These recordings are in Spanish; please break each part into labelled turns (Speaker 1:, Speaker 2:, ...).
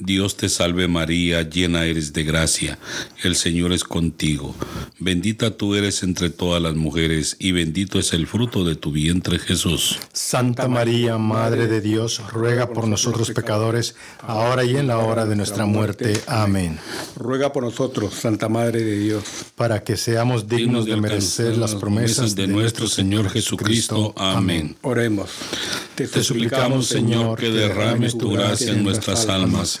Speaker 1: Dios te salve María, llena eres de gracia, el Señor es contigo. Bendita tú eres entre todas las mujeres, y bendito es el fruto de tu vientre Jesús.
Speaker 2: Santa María, Madre de Dios, ruega por nosotros pecadores, ahora y en la hora de nuestra muerte. Amén.
Speaker 3: Ruega por nosotros, Santa Madre de Dios,
Speaker 2: para que seamos dignos de merecer las promesas
Speaker 1: de nuestro Señor Jesucristo. Amén.
Speaker 3: Oremos.
Speaker 1: Te, suplicamos, Señor, que derrames tu gracia en nuestras almas,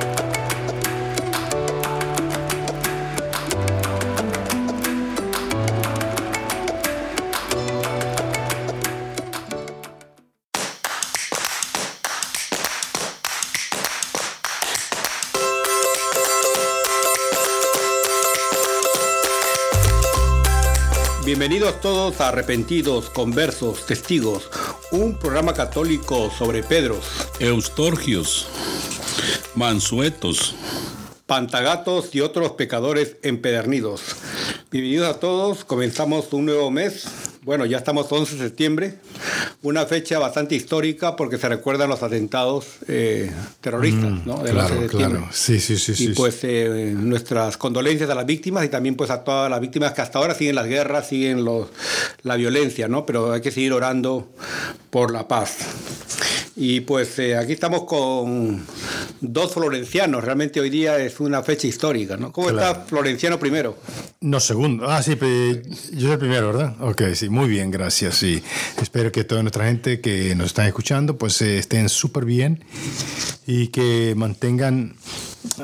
Speaker 3: Bienvenidos todos a Arrepentidos, Conversos, Testigos, un programa católico sobre Pedros,
Speaker 1: Eustorgios, Mansuetos,
Speaker 3: Pantagatos y otros pecadores empedernidos. Bienvenidos a todos, comenzamos un nuevo mes bueno, ya estamos 11 de septiembre, una fecha bastante histórica porque se recuerdan los atentados eh, terroristas,
Speaker 2: mm, ¿no? claro, claro. Sí, sí, sí.
Speaker 3: Y pues eh, nuestras condolencias a las víctimas y también pues a todas las víctimas que hasta ahora siguen las guerras, siguen los, la violencia, ¿no? Pero hay que seguir orando por la paz. Y pues eh, aquí estamos con dos florencianos. Realmente hoy día es una fecha histórica, ¿no? ¿Cómo está Florenciano primero?
Speaker 2: No, segundo. Ah, sí, yo soy el primero, ¿verdad? Ok, sí, muy bien, gracias. Sí. Espero que toda nuestra gente que nos está escuchando pues eh, estén súper bien y que mantengan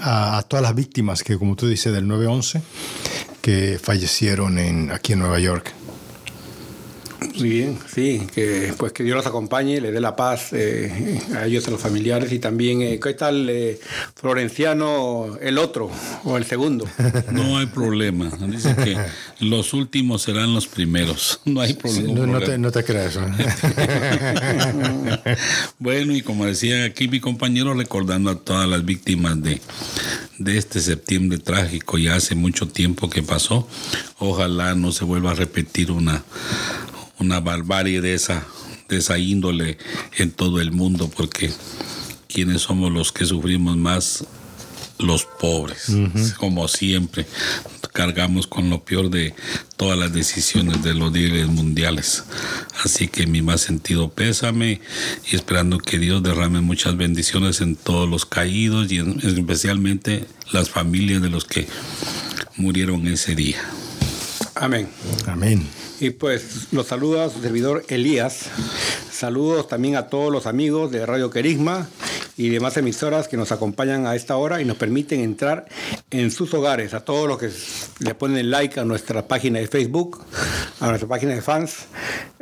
Speaker 2: a, todas las víctimas que, como tú dices, del 9-11 que fallecieron en, aquí en Nueva York.
Speaker 3: Muy bien, sí, que pues que Dios los acompañe, le dé la paz eh, a ellos, a los familiares y también, eh, ¿qué tal eh, Florenciano el otro o el segundo?
Speaker 1: No hay problema, dice que los últimos serán los primeros, no hay problema.
Speaker 2: no, Te, no, te, creas.
Speaker 1: bueno, y como decía aquí mi compañero, recordando a todas las víctimas de, de este septiembre trágico, ya hace mucho tiempo que pasó, ojalá no se vuelva a repetir una una barbarie de esa, de esa índole en todo el mundo, porque quienes somos los que sufrimos más los pobres, como siempre. Cargamos con lo peor de todas las decisiones de los líderes mundiales. Así que mi más sentido pésame y esperando que Dios derrame muchas bendiciones en todos los caídos y especialmente las familias de los que murieron ese día.
Speaker 3: Amén.
Speaker 2: Amén.
Speaker 3: Y pues los saluda su servidor Elías. Saludos también a todos los amigos de Radio Querisma y demás emisoras que nos acompañan a esta hora y nos permiten entrar en sus hogares. A todos los que le ponen like a nuestra página de Facebook, a nuestra página de fans.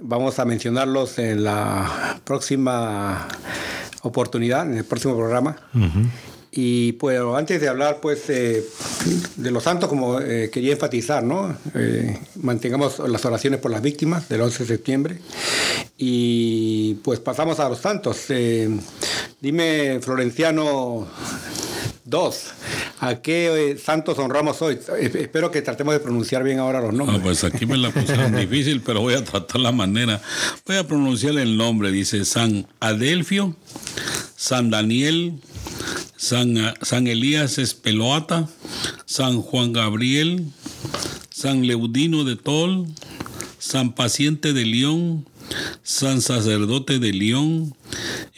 Speaker 3: Vamos a mencionarlos en la próxima oportunidad, en el próximo programa. Y pues antes de hablar pues de los santos, como eh, quería enfatizar, ¿no? Eh, mantengamos las oraciones por las víctimas del 11 de septiembre. Y pues pasamos a los santos. Eh, dime, Florenciano 2, ¿a qué santos honramos hoy? Espero que tratemos de pronunciar bien ahora los nombres.
Speaker 1: Ah, pues aquí me la pusieron difícil, pero voy a tratar la manera. Voy a pronunciar el nombre. Dice San Adelfio, San Daniel, San, Elías Espeloata, San Juan Gabriel, San Leudino de Tol, San Paciente de León, San Sacerdote de León,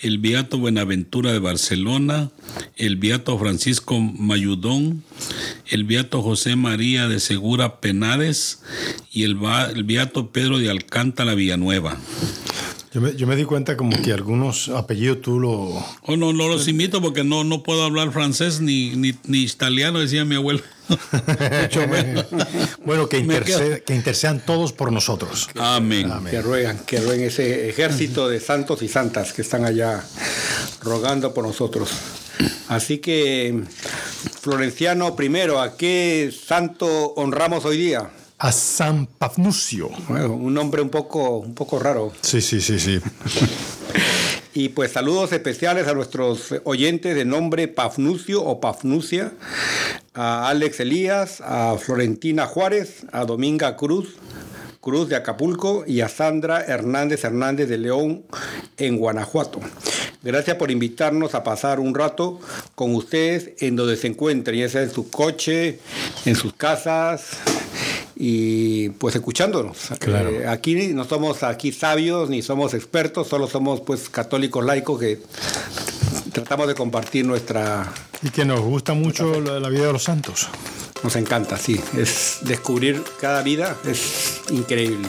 Speaker 1: el Beato Buenaventura de Barcelona, el Beato Francisco Mayudón, el Beato José María de Segura Penades y el, el Beato Pedro de Alcántara Villanueva.
Speaker 2: Yo me, yo me, di cuenta como que algunos apellidos tú lo...
Speaker 1: Oh, no, no los imito porque no, no puedo hablar francés ni, ni, ni italiano, decía mi abuelo.
Speaker 2: bueno, que, interced, que, intercedan todos por nosotros.
Speaker 1: Amén.
Speaker 3: Amén. Que ruegan, que rueguen ese ejército de santos y santas que están allá rogando por nosotros. Así que, Florenciano, primero, ¿a qué santo honramos hoy día?
Speaker 2: A San Pafnucio.
Speaker 3: Bueno, un nombre un poco, un poco raro.
Speaker 2: Sí, sí, sí, sí.
Speaker 3: Y pues saludos especiales a nuestros oyentes de nombre Pafnucio o Pafnucia, a Alex Elías, a Florentina Juárez, a Dominga Cruz, Cruz de Acapulco y a Sandra Hernández Hernández de León en Guanajuato. Gracias por invitarnos a pasar un rato con ustedes en donde se encuentren, ya sea en su coche, en sus casas, y pues escuchándonos.
Speaker 2: Claro.
Speaker 3: Eh, aquí no somos aquí sabios ni somos expertos, solo somos pues católicos laicos que tratamos de compartir nuestra...
Speaker 2: Y que nos gusta mucho la, la vida de los santos.
Speaker 3: Nos encanta, sí. Es descubrir cada vida, es increíble.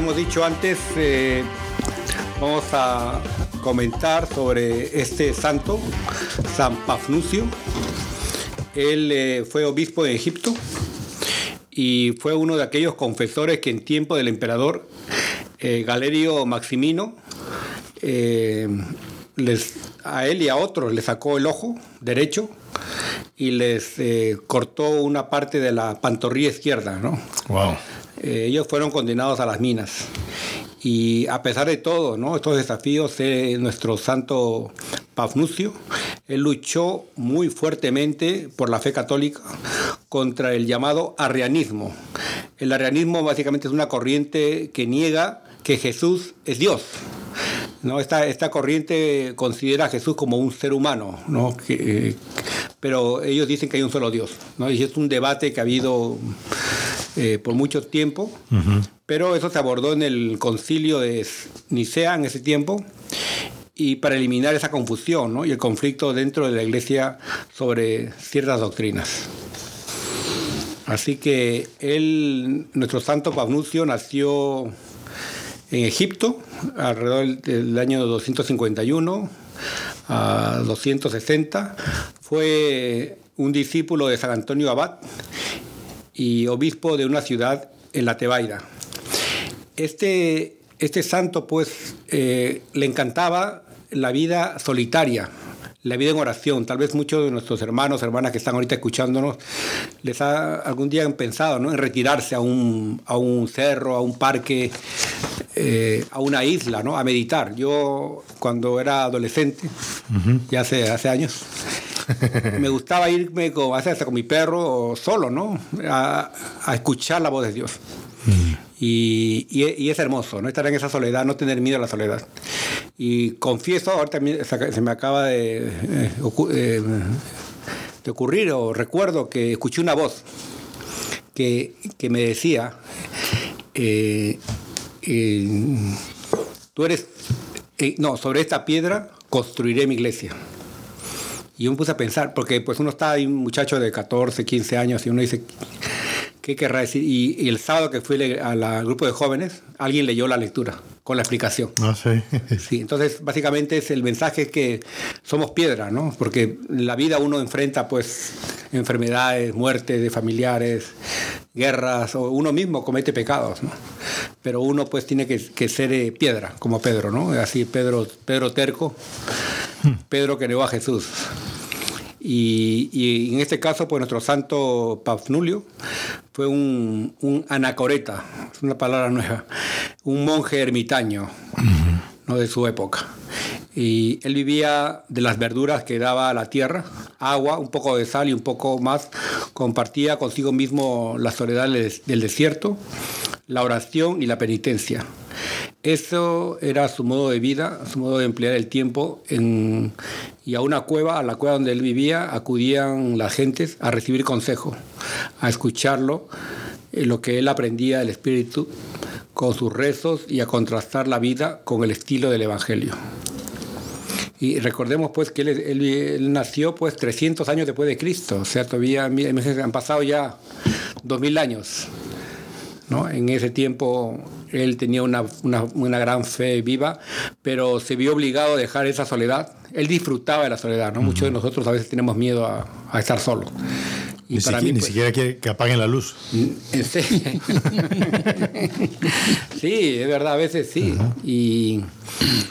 Speaker 3: Hemos dicho antes, eh, vamos a comentar sobre este santo, San Pafnucio. Él eh, fue obispo de Egipto y fue uno de aquellos confesores que en tiempo del emperador eh, Galerio Maximino, les, a él y a otros le sacó el ojo derecho y les cortó una parte de la pantorrilla izquierda, ¿no?
Speaker 2: Wow.
Speaker 3: Eh, ellos fueron condenados a las minas. Y a pesar de todo, ¿no? estos desafíos, eh, nuestro santo Pafnucio, él luchó muy fuertemente por la fe católica contra el llamado arrianismo. El arrianismo básicamente es una corriente que niega que Jesús es Dios. ¿no? Esta, esta corriente considera a Jesús como un ser humano, ¿no? Que, eh, pero ellos dicen que hay un solo Dios. ¿no? Y es un debate que ha habido eh, por mucho tiempo, uh -huh. pero eso se abordó en el concilio de Nicea en ese tiempo y para eliminar esa confusión ¿no? y el conflicto dentro de la iglesia sobre ciertas doctrinas. Así que él, nuestro santo Pabnucio, nació en Egipto alrededor del año 251 a 260. Fue un discípulo de San Antonio Abad y obispo de una ciudad en la Tebaida. Este, este santo, pues, eh, le encantaba la vida solitaria, la vida en oración. Tal vez muchos de nuestros hermanos, hermanas que están ahorita escuchándonos, les ha algún día han pensado ¿no? en retirarse a un, a un cerro, a un parque, eh, a una isla, ¿no? a meditar. Yo, cuando era adolescente, uh -huh. ya hace, hace años, me gustaba irme con, hasta con mi perro solo, ¿no? A, a escuchar la voz de Dios. Mm. Y, y, y, es hermoso, ¿no? Estar en esa soledad, no tener miedo a la soledad. Y confieso, ahorita se me acaba de, eh, eh, de ocurrir, o recuerdo que escuché una voz que, que me decía, eh, tú eres, no, sobre esta piedra construiré mi iglesia. Y yo me puse a pensar, porque pues uno está ahí, un muchacho de 14, 15 años, y uno dice, ¿qué querrá decir? Y, y el sábado que fui al grupo de jóvenes, alguien leyó la lectura con la explicación.
Speaker 2: Ah, sí.
Speaker 3: sí. Entonces, básicamente es el mensaje que somos piedra, ¿no? Porque en la vida uno enfrenta, pues, enfermedades, muertes de familiares, guerras, o uno mismo comete pecados, ¿no? Pero uno, pues, tiene que, que ser eh, piedra, como Pedro, ¿no? Así, Pedro, Pedro terco, Pedro que negó a Jesús. Y, y, en este caso, pues nuestro santo Pafnulio fue un, un, anacoreta, es una palabra nueva, un monje ermitaño. ¿no? de su época. Y él vivía de las verduras que daba la tierra agua, un poco de sal y un poco más, compartía consigo mismo la soledad del desierto, la oración y la penitencia. Eso era su modo de vida, su modo de emplear el tiempo. y a una cueva, a la cueva donde él vivía, acudían las gentes a recibir consejo, a escucharlo, en lo que él aprendía del Espíritu con sus rezos y a contrastar la vida con el estilo del Evangelio. Y recordemos pues que él, nació pues 300 años después de Cristo, o sea, todavía han pasado ya 2000 años. ¿No? En ese tiempo él tenía una, gran fe viva, pero se vio obligado a dejar esa soledad. Él disfrutaba de la soledad, ¿no? Muchos de nosotros a veces tenemos miedo a, a estar solos.
Speaker 2: Y ni, para siquiera, mí, ni pues, siquiera que, que, apaguen la luz.
Speaker 3: Sí. sí, es verdad, a veces sí. y,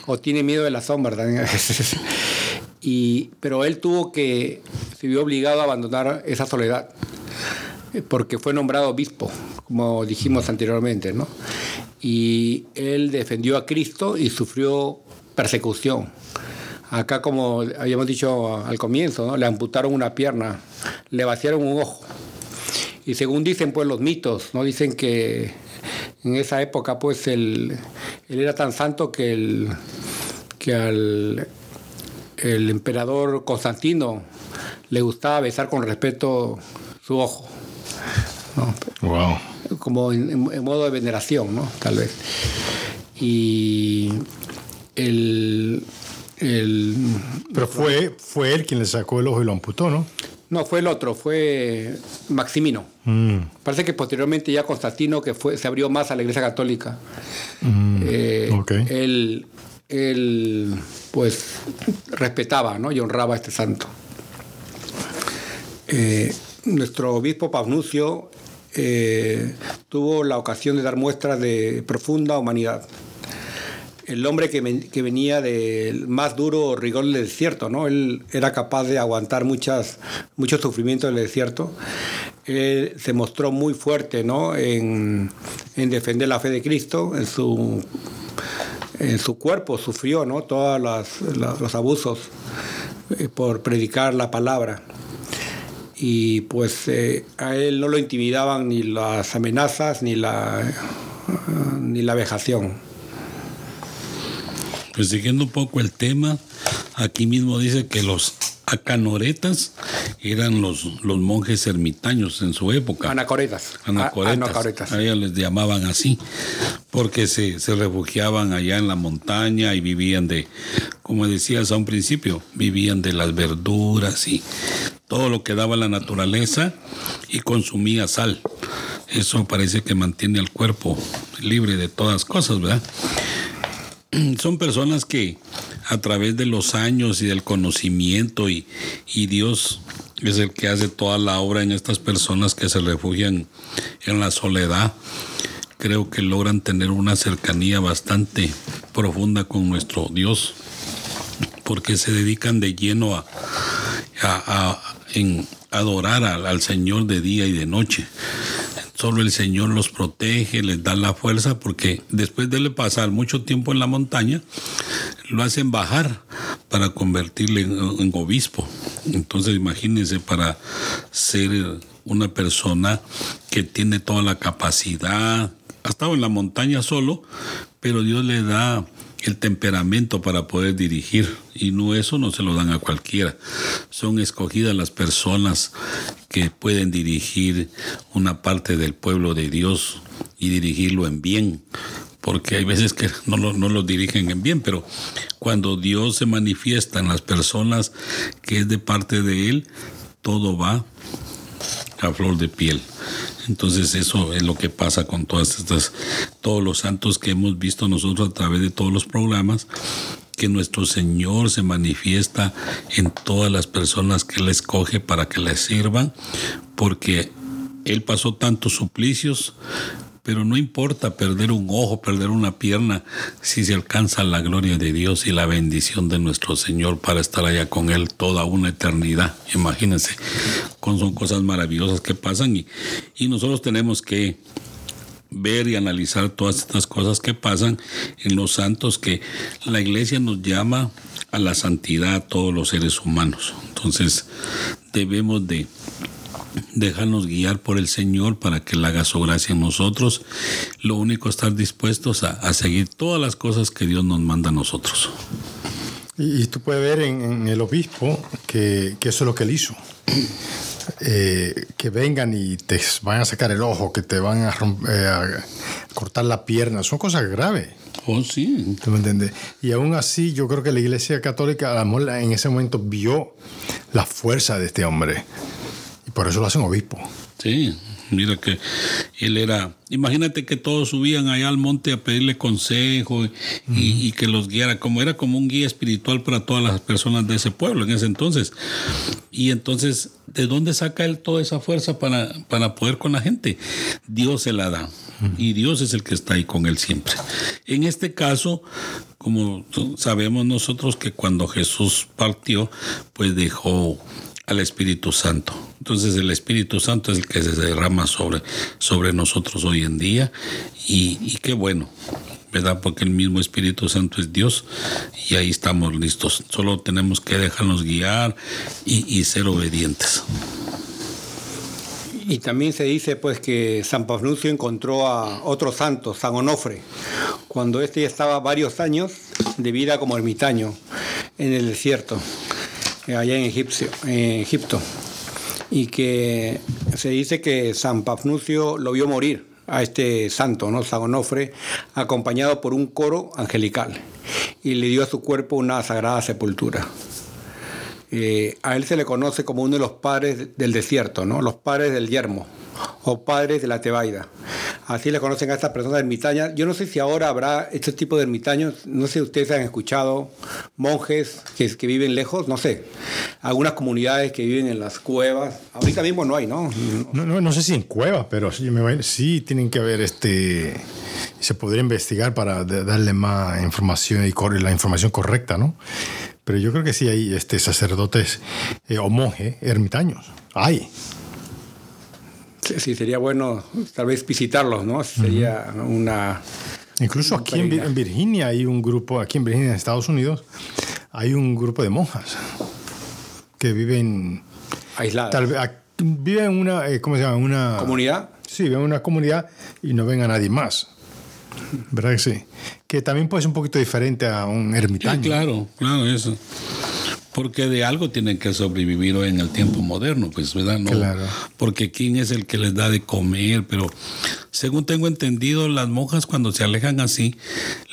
Speaker 3: o tiene miedo de la sombra también a veces. Y, pero él tuvo que, se vio obligado a abandonar esa soledad, porque fue nombrado obispo, como dijimos anteriormente, ¿no? Y él defendió a Cristo y sufrió persecución. Acá, como habíamos dicho al comienzo, ¿no? le amputaron una pierna, le vaciaron un ojo. Y según dicen pues los mitos, ¿no? dicen que en esa época pues él, él era tan santo que, el, que al el emperador Constantino le gustaba besar con respeto su ojo.
Speaker 2: Wow.
Speaker 3: Como en, en, modo de veneración, ¿no? Tal vez. Y el,
Speaker 2: pero fue, fue él quien le sacó el ojo y lo amputó, ¿no?
Speaker 3: No, fue el otro, fue Maximino. Mm. Parece que posteriormente ya Constantino, que fue, se abrió más a la Iglesia Católica, mm. eh, él, él, pues, respetaba ¿no? y honraba a este santo. Eh, nuestro obispo Pavnucio eh, tuvo la ocasión de dar muestras de profunda humanidad el hombre que, venía del más duro rigor del desierto, ¿no? Él era capaz de aguantar muchas, muchos sufrimientos del desierto. Él se mostró muy fuerte, ¿no? En, defender la fe de Cristo, en su, en su cuerpo sufrió, ¿no? Todos los, abusos eh, por predicar la palabra y pues eh, a él no lo intimidaban ni las amenazas ni la, ni la vejación.
Speaker 1: Pues siguiendo un poco el tema, aquí mismo dice que los acanoretas eran los, los monjes ermitaños en su época.
Speaker 3: Anacoretas.
Speaker 1: Anacoretas. A ellos les llamaban así, porque se, se, refugiaban allá en la montaña y vivían de, como decías a un principio, vivían de las verduras y todo lo que daba la naturaleza y consumía sal. Eso parece que mantiene al cuerpo libre de todas cosas, ¿verdad? son personas que a través de los años y del conocimiento y, Dios es el que hace toda la obra en estas personas que se refugian en la soledad. Creo que logran tener una cercanía bastante profunda con nuestro Dios, porque se dedican de lleno a, a, en adorar al Señor de día y de noche. Solo el Señor los protege, les da la fuerza, porque después de pasar mucho tiempo en la montaña, lo hacen bajar para convertirle en, obispo. Entonces imagínense, para ser una persona que tiene toda la capacidad, ha estado en la montaña solo, pero Dios le da el temperamento para poder dirigir y no eso no se lo dan a cualquiera. Son escogidas las personas que pueden dirigir una parte del pueblo de Dios y dirigirlo en bien, porque hay veces que no lo, no lo dirigen en bien, pero cuando Dios se manifiesta en las personas que es de parte de Él, todo va a flor de piel. Entonces eso es lo que pasa con todas estas, todos los santos que hemos visto nosotros a través de todos los programas, que nuestro Señor se manifiesta en todas las personas que Él escoge para que le sirvan, porque Él pasó tantos suplicios, pero no importa perder un ojo, perder una pierna, si se alcanza la gloria de Dios y la bendición de nuestro Señor para estar allá con Él toda una eternidad. Imagínense, son cosas maravillosas que pasan y, nosotros tenemos que ver y analizar todas estas cosas que pasan en los santos que la iglesia nos llama a la santidad a todos los seres humanos. Entonces debemos de dejarnos guiar por el Señor para que Él haga su gracia en nosotros. Lo único es estar dispuestos a, seguir todas las cosas que Dios nos manda a nosotros.
Speaker 2: Y, tú puedes ver en, el obispo que, eso es lo que él hizo. Eh, que vengan y te van a sacar el ojo, que te van a, eh, a cortar la pierna, son cosas graves.
Speaker 1: Oh, sí.
Speaker 2: ¿Tú me entiendes? Y aún así, yo creo que la Iglesia Católica, en ese momento vio la fuerza de este hombre. Por eso lo hacen obispo.
Speaker 1: Sí, mira que él era, imagínate que todos subían allá al monte a pedirle consejo y, que los guiara, como era como un guía espiritual para todas las personas de ese pueblo en ese entonces. Y entonces, ¿de dónde saca él toda esa fuerza para, para poder con la gente? Dios se la da. Y Dios es el que está ahí con él siempre. En este caso, como sabemos nosotros que cuando Jesús partió, pues dejó al Espíritu Santo. Entonces el Espíritu Santo es el que se derrama sobre, sobre nosotros hoy en día y, qué bueno, ¿verdad? Porque el mismo Espíritu Santo es Dios y ahí estamos listos. Solo tenemos que dejarnos guiar y, ser obedientes.
Speaker 3: Y también se dice pues que San Pafnucio encontró a otro santo, San Onofre, cuando este ya estaba varios años de vida como ermitaño en el desierto. Eh, allá en, Egipto, y que se dice que San Pafnucio lo vio morir a este santo, ¿no? San Onofre, acompañado por un coro angelical, y le dio a su cuerpo una sagrada sepultura. Eh, a él se le conoce como uno de los padres del desierto, ¿no? los padres del yermo o padres de la Tebaida. Así le conocen a estas personas ermitañas. Yo no sé si ahora habrá este tipo de ermitaños, no sé si ustedes han escuchado monjes que, viven lejos, no sé, algunas comunidades que viven en las cuevas. Ahorita mismo no hay, ¿no?
Speaker 2: No, no, no sé si en cuevas, pero sí, sí tienen que haber este se podría investigar para darle más información y la información correcta, ¿no? Pero yo creo que sí hay este, sacerdotes eh, o monjes ermitaños. Hay.
Speaker 3: Sí, sería bueno tal vez visitarlos, ¿no? Sería una...
Speaker 2: Incluso aquí en, Virginia hay un grupo, aquí en Virginia, en Estados Unidos, hay un grupo de monjas que viven...
Speaker 3: Aisladas.
Speaker 2: Tal vez, viven en una, eh, ¿cómo se llama? Una...
Speaker 3: ¿Comunidad?
Speaker 2: Sí, viven en una comunidad y no ven a nadie más. ¿Verdad que sí? Que también puede ser un poquito diferente a un ermitaño.
Speaker 1: claro, claro, eso porque de algo tienen que sobrevivir hoy en el tiempo moderno, pues, ¿verdad? No, claro. Porque quién es el que les da de comer, pero según tengo entendido, las monjas cuando se alejan así,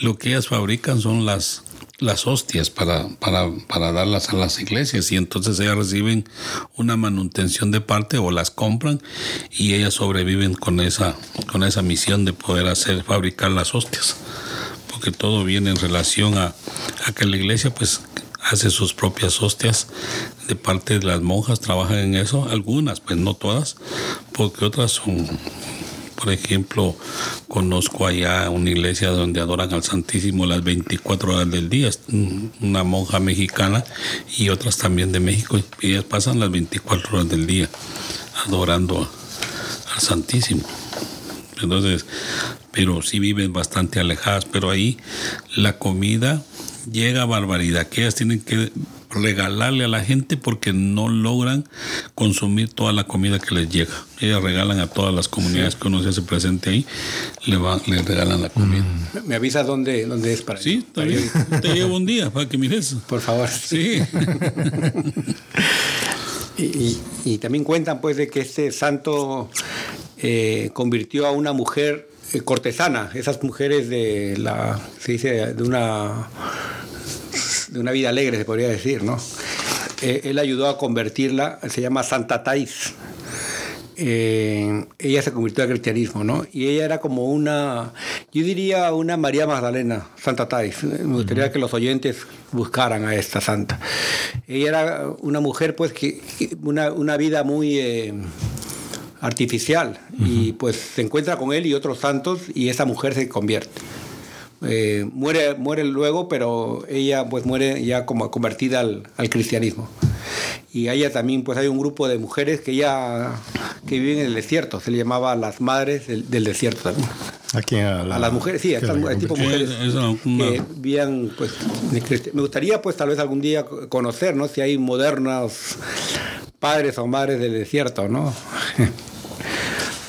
Speaker 1: lo que ellas fabrican son las las hostias para, para, para darlas a las iglesias y entonces ellas reciben una manutención de parte o las compran y ellas sobreviven con esa, con esa misión de poder hacer, fabricar las hostias porque todo viene en relación a, a que la iglesia pues hace sus propias hostias de parte de las monjas, trabajan en eso, algunas, pues no todas, porque otras son, por ejemplo, conozco allá una iglesia donde adoran al Santísimo las 24 horas del día, una monja mexicana y otras también de México, ellas pasan las 24 horas del día adorando al Santísimo. Entonces, pero sí viven bastante alejadas, pero ahí la comida llega a barbaridad, que ellas tienen que regalarle a la gente porque no logran consumir toda la comida que les llega. Ellas regalan a todas las comunidades que uno se hace presente ahí, le, va, le regalan la comida.
Speaker 3: ¿Me avisas dónde, dónde es para
Speaker 1: Sí, te llevo un día para que mires.
Speaker 3: Por favor.
Speaker 1: Sí.
Speaker 3: y, también cuentan pues de que este santo eh, convirtió a una mujer cortesana, esas mujeres de la, se dice, de una, de una vida alegre, se podría decir, ¿no? Eh, él ayudó a convertirla, se llama Santa Tais. Eh, ella se convirtió al cristianismo, ¿no? Y ella era como una, yo diría una María Magdalena, Santa Tais. Me gustaría que los oyentes buscaran a esta santa. Ella era una mujer, pues, que, una, una vida muy artificial y pues se encuentra con él y otros santos y esa mujer se convierte. Eh, muere, muere luego, pero ella pues muere ya como convertida al, cristianismo. Y ella también pues hay un grupo de mujeres que ya que viven en el desierto, se le llamaba las madres del, desierto también.
Speaker 2: ¿A quién? A,
Speaker 3: a las mujeres, sí, a estas
Speaker 2: la-
Speaker 3: mu- tipo
Speaker 1: Eh,
Speaker 3: mujeres
Speaker 1: una-
Speaker 3: que vivían, pues, de me gustaría, pues, tal vez algún día conocer, ¿no? Si hay modernos padres o madres del desierto, ¿no?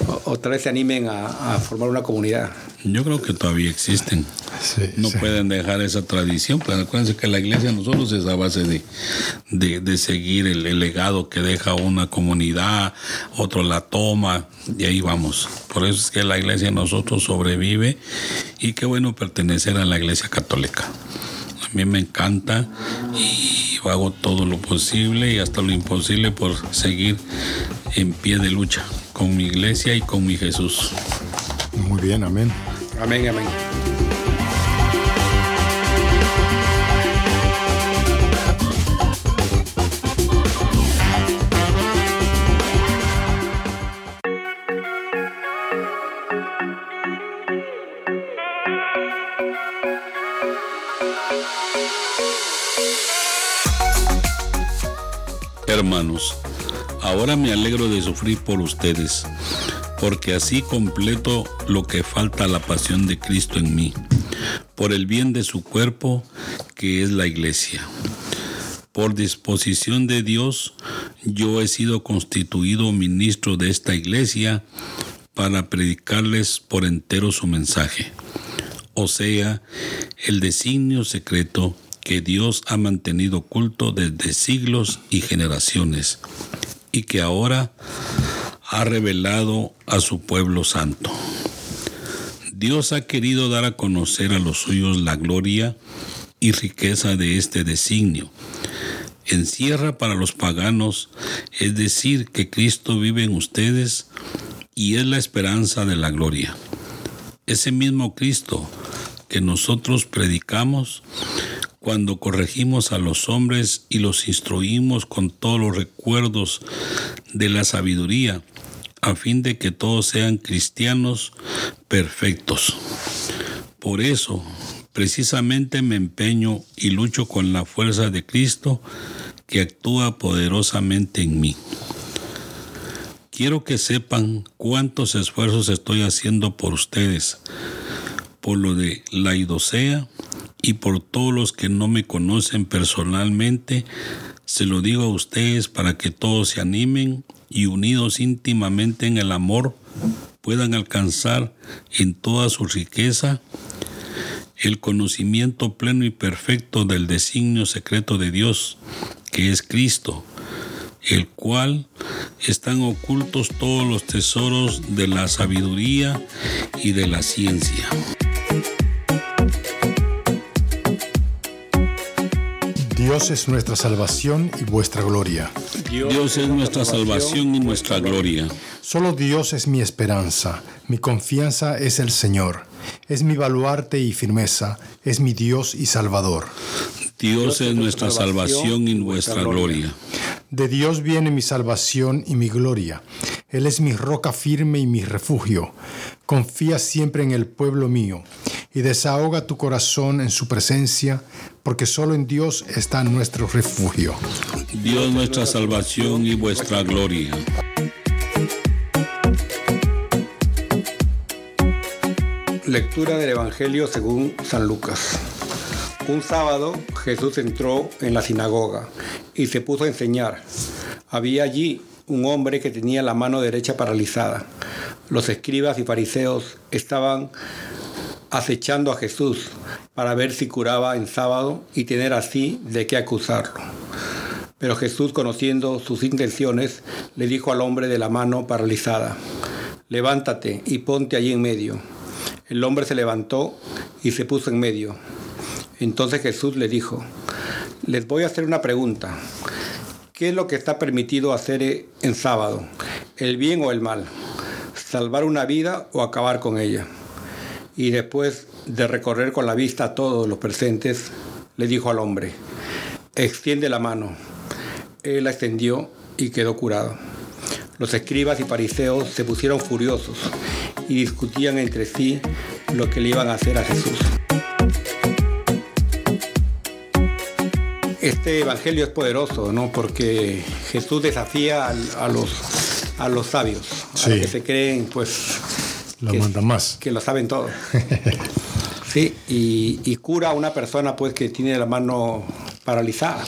Speaker 3: o, o tal vez se animen a, a formar una comunidad.
Speaker 1: Yo creo que todavía existen.
Speaker 2: Sí,
Speaker 1: No
Speaker 2: sí.
Speaker 1: pueden dejar esa tradición, pues acuérdense que la iglesia nosotros es a base de, de, de seguir el, el legado que deja una comunidad, otro la toma, y ahí vamos. Por eso es que la iglesia nosotros sobrevive y qué bueno pertenecer a la iglesia católica. A mí me encanta y hago todo lo posible y hasta lo imposible por seguir en pie de lucha con mi iglesia y con mi Jesús.
Speaker 2: Muy bien, amén.
Speaker 3: Amén, amén.
Speaker 1: Hermanos, ahora me alegro de sufrir por ustedes, porque así completo lo que falta la pasión de Cristo en mí, por el bien de su cuerpo, que es la iglesia. Por disposición de Dios, yo he sido constituido ministro de esta iglesia para predicarles por entero su mensaje, o sea, el designio secreto que Dios ha mantenido oculto desde siglos y generaciones, y que ahora ha revelado a su pueblo santo. Dios ha querido dar a conocer a los suyos la gloria y riqueza de este designio. Encierra para los paganos, es decir, que Cristo vive en ustedes y es la esperanza de la gloria. Ese mismo Cristo que nosotros predicamos cuando corregimos a los hombres y los instruimos con todos los recuerdos de la sabiduría, a fin de que todos sean cristianos perfectos. Por eso, precisamente me empeño y lucho con la fuerza de Cristo que actúa poderosamente en mí. Quiero que sepan cuántos esfuerzos estoy haciendo por ustedes, por lo de la idosea y por todos los que no me conocen personalmente. Se lo digo a ustedes para que todos se animen y unidos íntimamente en el amor puedan alcanzar en toda su riqueza el conocimiento pleno y perfecto del designio secreto de Dios, que es Cristo, el cual están ocultos todos los tesoros de la sabiduría y de la ciencia.
Speaker 2: Dios es nuestra salvación y vuestra gloria.
Speaker 1: Dios es nuestra salvación y nuestra gloria.
Speaker 2: Solo Dios es mi esperanza, mi confianza es el Señor, es mi baluarte y firmeza, es mi Dios y Salvador.
Speaker 1: Dios es nuestra salvación y nuestra gloria.
Speaker 2: De Dios viene mi salvación y mi gloria. Él es mi roca firme y mi refugio. Confía siempre en el pueblo mío y desahoga tu corazón en su presencia, porque solo en Dios está nuestro refugio.
Speaker 1: Dios nuestra salvación y vuestra gloria.
Speaker 3: Lectura del Evangelio según San Lucas. Un sábado Jesús entró en la sinagoga y se puso a enseñar. Había allí un hombre que tenía la mano derecha paralizada. Los escribas y fariseos estaban acechando a Jesús para ver si curaba en sábado y tener así de qué acusarlo. Pero Jesús, conociendo sus intenciones, le dijo al hombre de la mano paralizada, levántate y ponte allí en medio. El hombre se levantó y se puso en medio. Entonces Jesús le dijo, les voy a hacer una pregunta. ¿Qué es lo que está permitido hacer en sábado? ¿El bien o el mal? ¿Salvar una vida o acabar con ella? Y después de recorrer con la vista a todos los presentes, le dijo al hombre, extiende la mano. Él la extendió y quedó curado. Los escribas y fariseos se pusieron furiosos y discutían entre sí lo que le iban a hacer a Jesús. Este evangelio es poderoso, ¿no? Porque Jesús desafía a, a los, a los sabios, a los que se creen, pues,
Speaker 2: Lo
Speaker 3: que,
Speaker 2: manda más.
Speaker 3: que lo saben todo. sí, y, y cura a una persona pues que tiene la mano paralizada.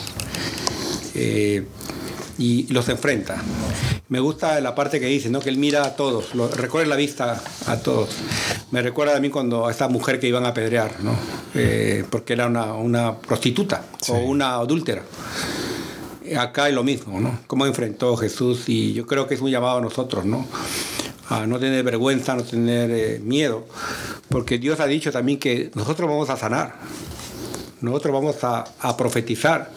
Speaker 3: Eh, y los enfrenta. Me gusta la parte que dice, ¿no? que él mira a todos, lo, recorre la vista a todos. Me recuerda a mí cuando a esta mujer que iban a apedrear, ¿no? Eh, porque era una, una prostituta
Speaker 2: Sí.
Speaker 3: o una adúltera. Acá es lo mismo, ¿no? Cómo enfrentó Jesús y yo creo que es un llamado a nosotros, ¿no? A no tener vergüenza, a no tener eh, miedo, porque Dios ha dicho también que nosotros vamos a sanar, nosotros vamos a, a profetizar.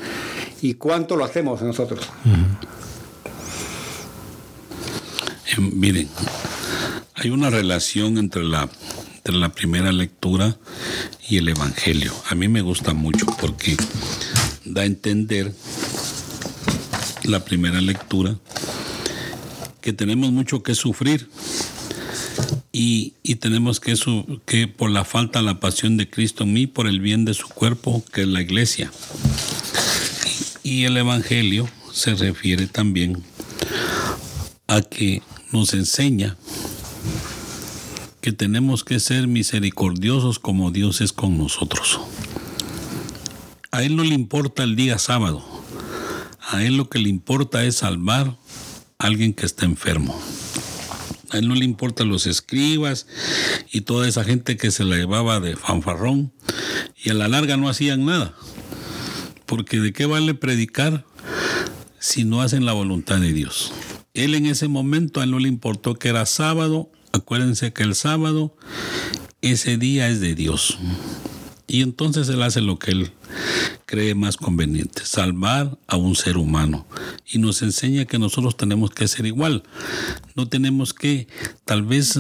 Speaker 3: ¿Y cuánto lo hacemos nosotros?
Speaker 1: Miren, hay una relación entre la, entre la primera lectura y el Evangelio. A mí me gusta mucho porque da a entender la primera lectura que tenemos mucho que sufrir y, y tenemos que, su, que por la falta de la pasión de Cristo en mí, por el bien de su cuerpo, que es la iglesia. Y el Evangelio se refiere también a que nos enseña que tenemos que ser misericordiosos como Dios es con nosotros. A Él no le importa el día sábado, a Él lo que le importa es salvar a alguien que está enfermo. A Él no le importan los escribas y toda esa gente que se la llevaba de fanfarrón y a la larga no hacían nada. Porque de qué vale predicar si no hacen la voluntad de Dios. Él en ese momento a él no le importó que era sábado. Acuérdense que el sábado, ese día es de Dios. Y entonces él hace lo que él cree más conveniente, salvar a un ser humano. Y nos enseña que nosotros tenemos que ser igual. No tenemos que, tal vez,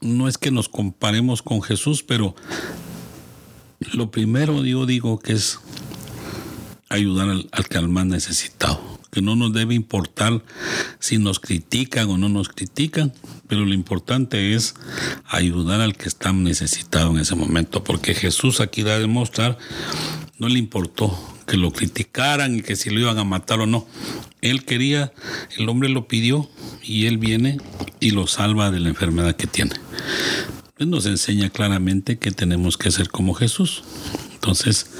Speaker 1: no es que nos comparemos con Jesús, pero lo primero yo digo que es ayudar al, que al más necesitado. Que no nos debe importar si nos critican o no nos critican, pero lo importante es ayudar al que está necesitado en ese momento, porque Jesús aquí da a demostrar, no le importó que lo criticaran y que si lo iban a matar o no. Él quería, el hombre lo pidió y él viene y lo salva de la enfermedad que tiene. Él nos enseña claramente que tenemos que ser como Jesús. Entonces,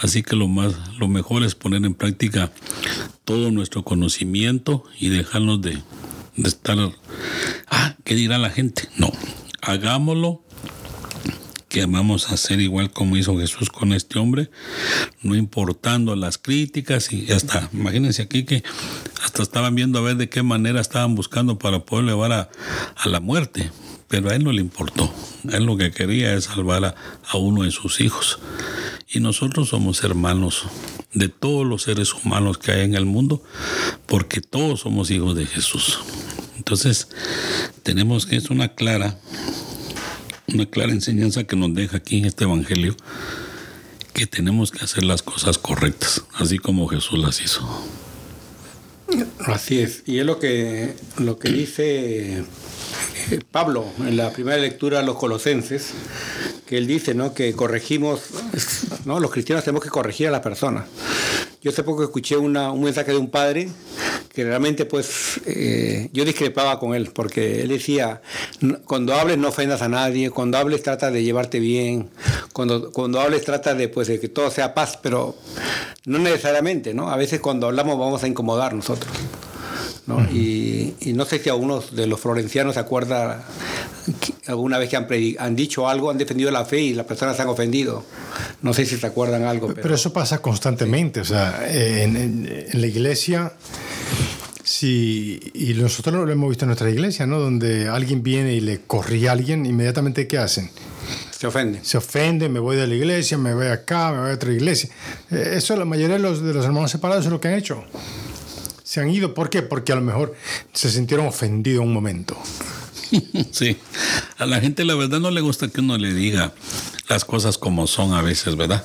Speaker 1: así que lo más, lo mejor es poner en práctica todo nuestro conocimiento y dejarnos de, estar, ah, ¿qué dirá la gente? No, hagámoslo que vamos a hacer igual como hizo Jesús con este hombre, no importando las críticas y hasta, imagínense aquí que hasta estaban viendo a ver de qué manera estaban buscando para poder llevar a, a la muerte, pero a él no le importó, él lo que quería es salvar a, a uno de sus hijos. Y nosotros somos hermanos de todos los seres humanos que hay en el mundo, porque todos somos hijos de Jesús. Entonces, tenemos que es una clara una clara enseñanza que nos deja aquí en este Evangelio, que tenemos que hacer las cosas correctas, así como Jesús las hizo.
Speaker 3: Así es, y es lo que, lo que dice eh, Pablo en la primera lectura a los colosenses, que él dice ¿no? que corregimos, ¿no? los cristianos tenemos que corregir a las personas. Yo hace poco escuché una, un mensaje de un padre que realmente pues eh, yo discrepaba con él, porque él decía, "No- cuando hables no ofendas a nadie, cuando hables trata de llevarte bien, cuando, cuando hables trata de, pues, de que todo sea paz, pero no necesariamente, ¿no? A veces cuando hablamos vamos a incomodar nosotros. ¿No? y, y no sé si algunos de los florencianos se acuerdan alguna vez que han, dicho algo, han defendido la fe y las personas se han ofendido. No sé si se acuerdan algo. Pero,
Speaker 2: Pero eso pasa constantemente, o sea, en, en- en la iglesia, si, y nosotros lo hemos visto en nuestra iglesia, ¿no? Donde alguien viene y le corrige a alguien, inmediatamente ¿qué hacen?
Speaker 3: se ofenden.
Speaker 2: Se ofenden, me voy de la iglesia, me voy acá, me voy a otra iglesia. Eh, Eso la mayoría de los, de los hermanos separados es lo que han hecho. Se han ido, ¿por qué? Porque a lo mejor se sintieron ofendidos en un momento.
Speaker 1: Sí, a la gente la verdad no le gusta que uno le diga las cosas como son a veces, ¿verdad?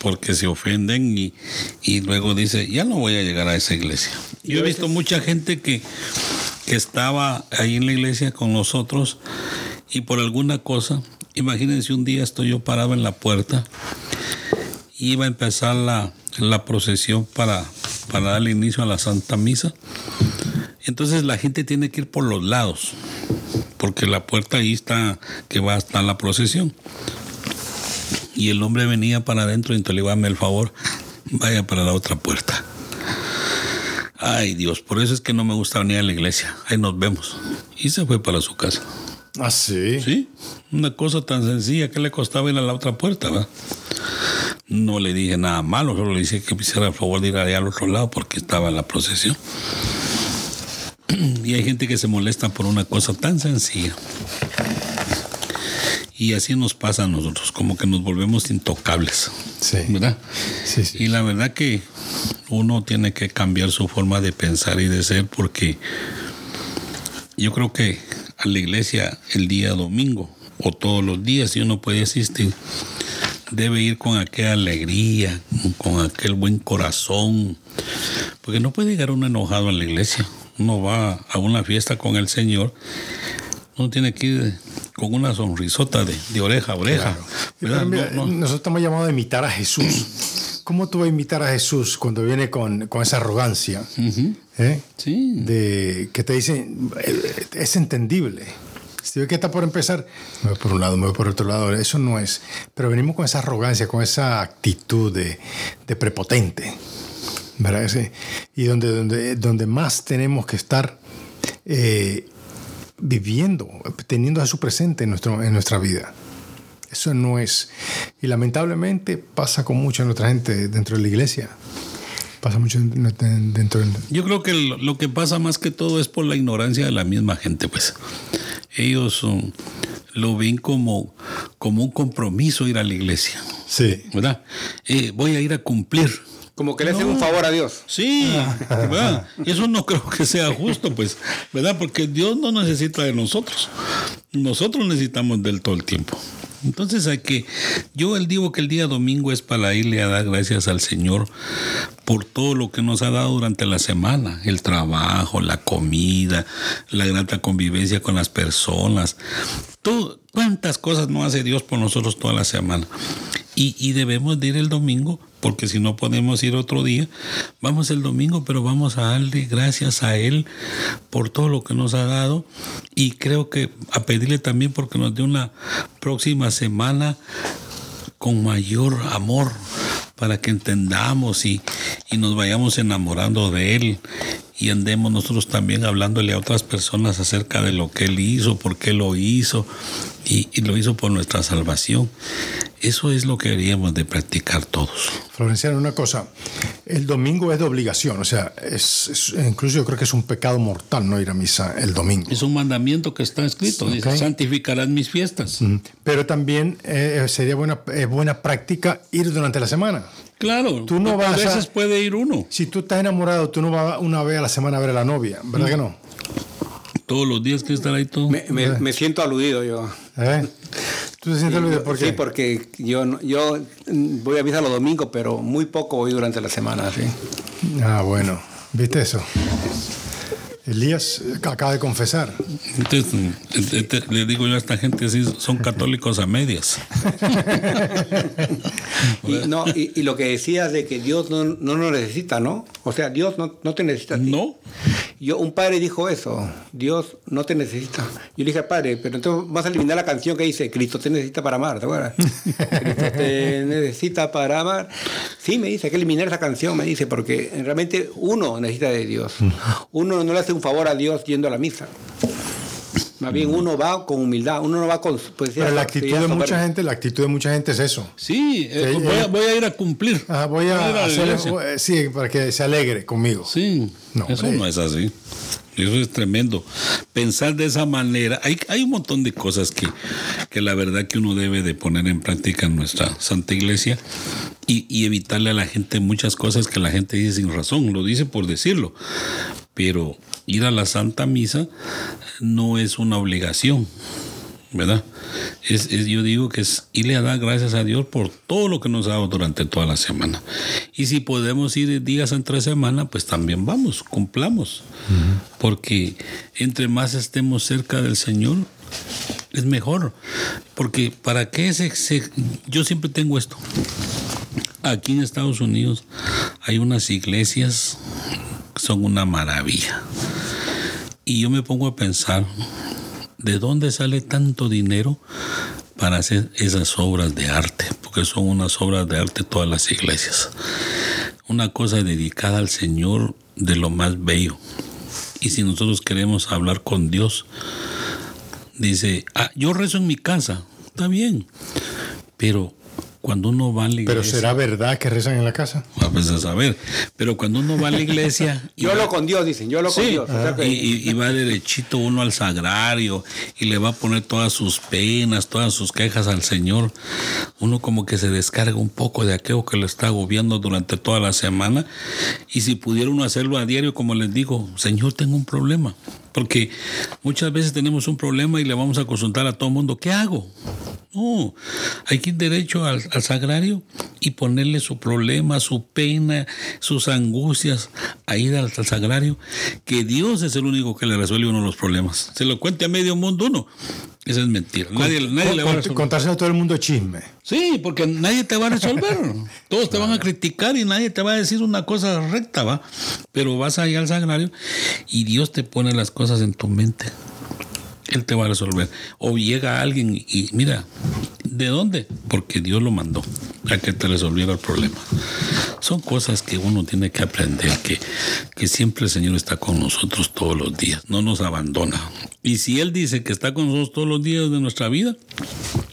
Speaker 1: Porque se ofenden y, y luego dice, ya no voy a llegar a esa iglesia. Yo he visto mucha gente que, que estaba ahí en la iglesia con nosotros y por alguna cosa, imagínense un día estoy yo parado en la puerta y iba a empezar la, la procesión para, para darle inicio a la Santa Misa. Entonces la gente tiene que ir por los lados, por porque la puerta ahí está, que va hasta la procesión. Y el hombre venía para adentro y entonces le iba a el favor, vaya para la otra puerta. Ay Dios, por eso es que no me gusta venir a la iglesia. Ahí nos vemos. Y se fue para su casa.
Speaker 2: Ah, sí.
Speaker 1: Sí, una cosa tan sencilla que le costaba ir a la otra puerta, ¿verdad? No le dije nada malo, solo le dije que me hiciera el favor de ir allá al otro lado porque estaba en la procesión. Y hay gente que se molesta por una cosa tan sencilla. Y así nos pasa a nosotros, como que nos volvemos intocables.
Speaker 2: Sí.
Speaker 1: ¿Verdad?
Speaker 2: Sí, sí.
Speaker 1: Y la verdad que uno tiene que cambiar su forma de pensar y de ser porque yo creo que a la iglesia el día domingo o todos los días, si uno puede asistir, debe ir con aquella alegría, con aquel buen corazón, porque no puede llegar uno enojado a la iglesia. Uno va a una fiesta con el Señor, uno tiene que ir con una sonrisota de, de oreja a oreja.
Speaker 2: Pero mira,
Speaker 1: No, no.
Speaker 2: Nosotros estamos llamados a imitar a Jesús. ¿Cómo tú vas a imitar a Jesús cuando viene con, con esa arrogancia?
Speaker 1: Ujú.
Speaker 2: ¿Eh?
Speaker 1: Sí.
Speaker 2: de que te dicen eh, es entendible. Si ve que está por empezar, me voy por un lado, me voy por otro lado. Eso no es. Pero venimos con esa arrogancia, con esa actitud de, prepotente. ¿Verdad? Y donde, donde, donde más tenemos que estar eh, viviendo, teniendo a su presente en, nuestro, en nuestra vida. Eso no es. Y lamentablemente pasa con mucha nuestra gente dentro de la iglesia. Pasa mucho en- dentro del,
Speaker 1: Yo creo que lo que pasa más que todo es por la ignorancia de la misma gente, pues. Ellos um, lo ven como, como un compromiso ir a la iglesia,
Speaker 2: Sí.
Speaker 1: ¿verdad? Eh, voy a ir a cumplir.
Speaker 3: Como que le hacen un favor a Dios.
Speaker 1: Sí, ¿verdad? Y Eso no creo que sea justo, pues, ¿verdad? Porque Dios no necesita de nosotros. Nosotros necesitamos de Él todo el tiempo. Entonces hay que, yo él digo que el día domingo es para irle a dar gracias al Señor por todo lo que nos ha dado durante la semana, el trabajo, la comida, la grata convivencia con las personas, todo, cuántas cosas no hace Dios por nosotros toda la semana. Y, y debemos de ir el domingo, porque si no podemos ir otro día, vamos el domingo, pero vamos a darle gracias a Él por todo lo que nos ha dado. Y creo que a pedirle también porque nos dé una próxima semana con mayor amor para que entendamos y, y nos vayamos enamorando de Él y andemos nosotros también hablándole a otras personas acerca de lo que Él hizo, por qué lo hizo y, y lo hizo por nuestra salvación. Eso es lo que deberíamos de practicar todos.
Speaker 2: Florenciano, una cosa, el domingo es de obligación, o sea, es, es- incluso yo creo que es un pecado mortal no ir a misa el domingo.
Speaker 1: Es un mandamiento que está escrito, dice,
Speaker 2: Ok.
Speaker 1: santificarán mis fiestas.
Speaker 2: Mm. Pero también eh, sería buena, es buena práctica ir durante la semana.
Speaker 1: Claro,
Speaker 2: Tú no vas
Speaker 1: a veces puede ir uno.
Speaker 2: Si tú estás enamorado, tú no vas una vez a la semana a ver a la novia, ¿verdad que no?
Speaker 1: Todos los días que estar ahí todo.
Speaker 3: Me, me- me siento aludido yo.
Speaker 2: ¿Eh? ¿Tú te sientes aludido por qué?
Speaker 3: Sí, porque yo, yo mm, voy a misa los domingos, pero muy poco voy durante la semana. ¿sí?
Speaker 2: Ah, bueno, ¿viste eso? Elías eh, acaba de confesar.
Speaker 1: Entonces, este- este- le digo yo a esta gente, sí, son católicos a medias.
Speaker 3: Y, no, y, y lo que decías de que Dios no, no nos necesita, ¿no? O sea, Dios no, no te necesita. a ti.
Speaker 1: No.
Speaker 3: Yo, un padre dijo eso, Dios no te necesita. Yo le dije al padre, pero entonces vas a eliminar la canción que dice, Cristo te necesita para amar, ¿te acuerdas? Cristo te necesita para amar. Sí, me dice, hay que eliminar esa canción, me dice, porque realmente uno necesita de Dios. Uno no le hace un favor a Dios yendo a la misa. Más bien uno va con humildad, uno no va con... Pues,
Speaker 2: Pero la actitud de mucha gente, la actitud de mucha gente es eso.
Speaker 1: Sí, eh,
Speaker 2: Sí,
Speaker 1: voy, a,
Speaker 2: eh.
Speaker 1: voy a ir a cumplir.
Speaker 2: Ah, voy a hacer, eh, sí, para que se alegre conmigo.
Speaker 1: Sí,
Speaker 2: No,
Speaker 1: eso
Speaker 2: hombre.
Speaker 1: no es así. Eso es tremendo. Pensar de esa manera, hay, hay un montón de cosas que, que la verdad que uno debe de poner en práctica en nuestra Santa Iglesia y, y evitarle a la gente muchas cosas que la gente dice sin razón, lo dice por decirlo. Pero ir a la Santa Misa no es una obligación. ¿verdad? Es, es- yo digo que es irle a dar gracias a Dios por todo lo que nos ha dado durante toda la semana. Y si podemos ir días entre semana, pues también vamos, cumplamos. Porque entre más estemos cerca del Señor, es mejor. Porque para qué se, se- yo siempre tengo esto. Aquí en Estados Unidos hay unas iglesias son una maravilla. Y yo me pongo a pensar, ¿de dónde sale tanto dinero para hacer esas obras de arte? Porque son unas obras de arte todas las iglesias. Una cosa dedicada al Señor de lo más bello. Y si nosotros queremos hablar con Dios, dice, ah, yo rezo en mi casa, está bien, pero cuando uno va a la iglesia.
Speaker 2: Pero será verdad que rezan en la casa.
Speaker 1: A veces a ver. Pero cuando uno va a la iglesia.
Speaker 3: yo lo con Dios, dicen, yo lo con Dios.
Speaker 1: y, va derechito uno al sagrario y le va a poner todas sus penas, todas sus quejas al Señor. Uno como que se descarga un poco de aquello que le está agobiando durante toda la semana. Y si pudiera uno hacerlo a diario, como les digo, Señor, tengo un problema. Porque muchas veces tenemos un problema y le vamos a consultar a todo el mundo, ¿qué hago? No, hay que ir derecho al, sagrario y ponerle su problema, su pena, sus angustias, a ir al, sagrario, que Dios es el único que le resuelve uno los problemas. Se lo cuente a medio mundo uno. Esa es mentira. Nadie, le va a resolver.
Speaker 2: Contarse a todo el mundo chisme.
Speaker 1: Sí, porque nadie te va a resolver. Todos te van a criticar y nadie te va a decir una cosa recta, ¿va? Pero vas allá al sagrario y Dios te pone las cosas en tu mente. Él te va a resolver. O llega alguien y mira, ¿de dónde? Porque Dios lo mandó a que te resolviera el problema. Son cosas que uno tiene que aprender, que, que siempre el Señor está con nosotros todos los días, no nos abandona. Y si Él dice que está con nosotros todos los días de nuestra vida,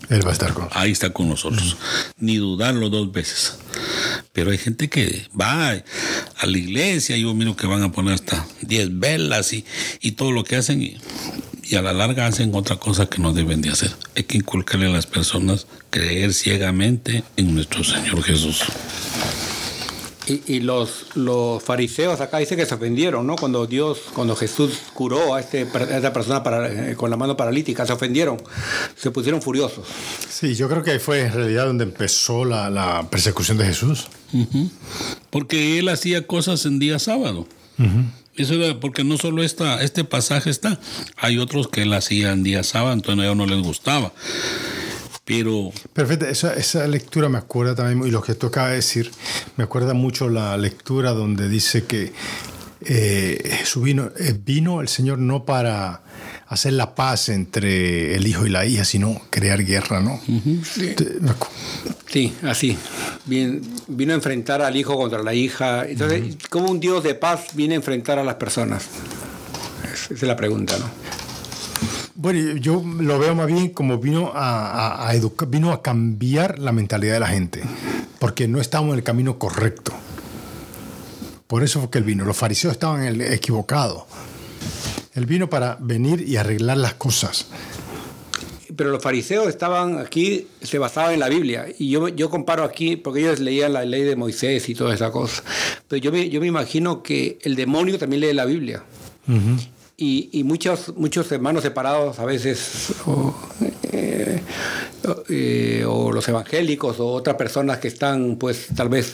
Speaker 2: Él va a estar con nosotros.
Speaker 1: Ahí está con nosotros. Ni dudarlo dos veces. Pero hay gente que va a la iglesia, yo miro que van a poner hasta 10 velas y, y todo lo que hacen. Y, y a la larga hacen otra cosa que no deben de hacer. Hay que inculcarle a las personas creer ciegamente en nuestro Señor Jesús.
Speaker 3: Y, los, los fariseos acá dice que se ofendieron, ¿no? Cuando Dios, cuando Jesús curó a, este, esta persona para, eh, con la mano paralítica, se ofendieron, se pusieron furiosos.
Speaker 2: Sí, yo creo que ahí fue en realidad donde empezó la, la persecución de Jesús.
Speaker 1: Porque él hacía cosas en día sábado. Eso era porque no solo esta, este pasaje está, hay otros que él hacía en día sábado, entonces a ellos no les gustaba. Pero.
Speaker 2: Perfecto, esa, esa lectura me acuerda también, y lo que tú acabas de decir, me acuerda mucho la lectura donde dice que eh, su vino, eh, vino el Señor no para hacer la paz entre el hijo y la hija, sino crear guerra, ¿no?
Speaker 3: sí. así. Bien, vino a enfrentar al hijo contra la hija. Entonces, ¿cómo un Dios de paz viene a enfrentar a las personas? Esa es la pregunta, ¿no?
Speaker 2: Bueno, yo lo veo más bien como vino a, educar, vino a cambiar la mentalidad de la gente, porque no estamos en el camino correcto. Por eso fue que él vino. Los fariseos estaban equivocados. Él vino para venir y arreglar las cosas.
Speaker 3: Pero los fariseos estaban aquí, se basaban en la Biblia. Y yo, yo comparo aquí, porque ellos leían la ley de Moisés y toda esa cosa. Pero yo me, yo me imagino que el demonio también lee la Biblia. Y, y, muchos, muchos hermanos separados a veces, eh, eh, o, los evangélicos, o otras personas que están, pues tal vez,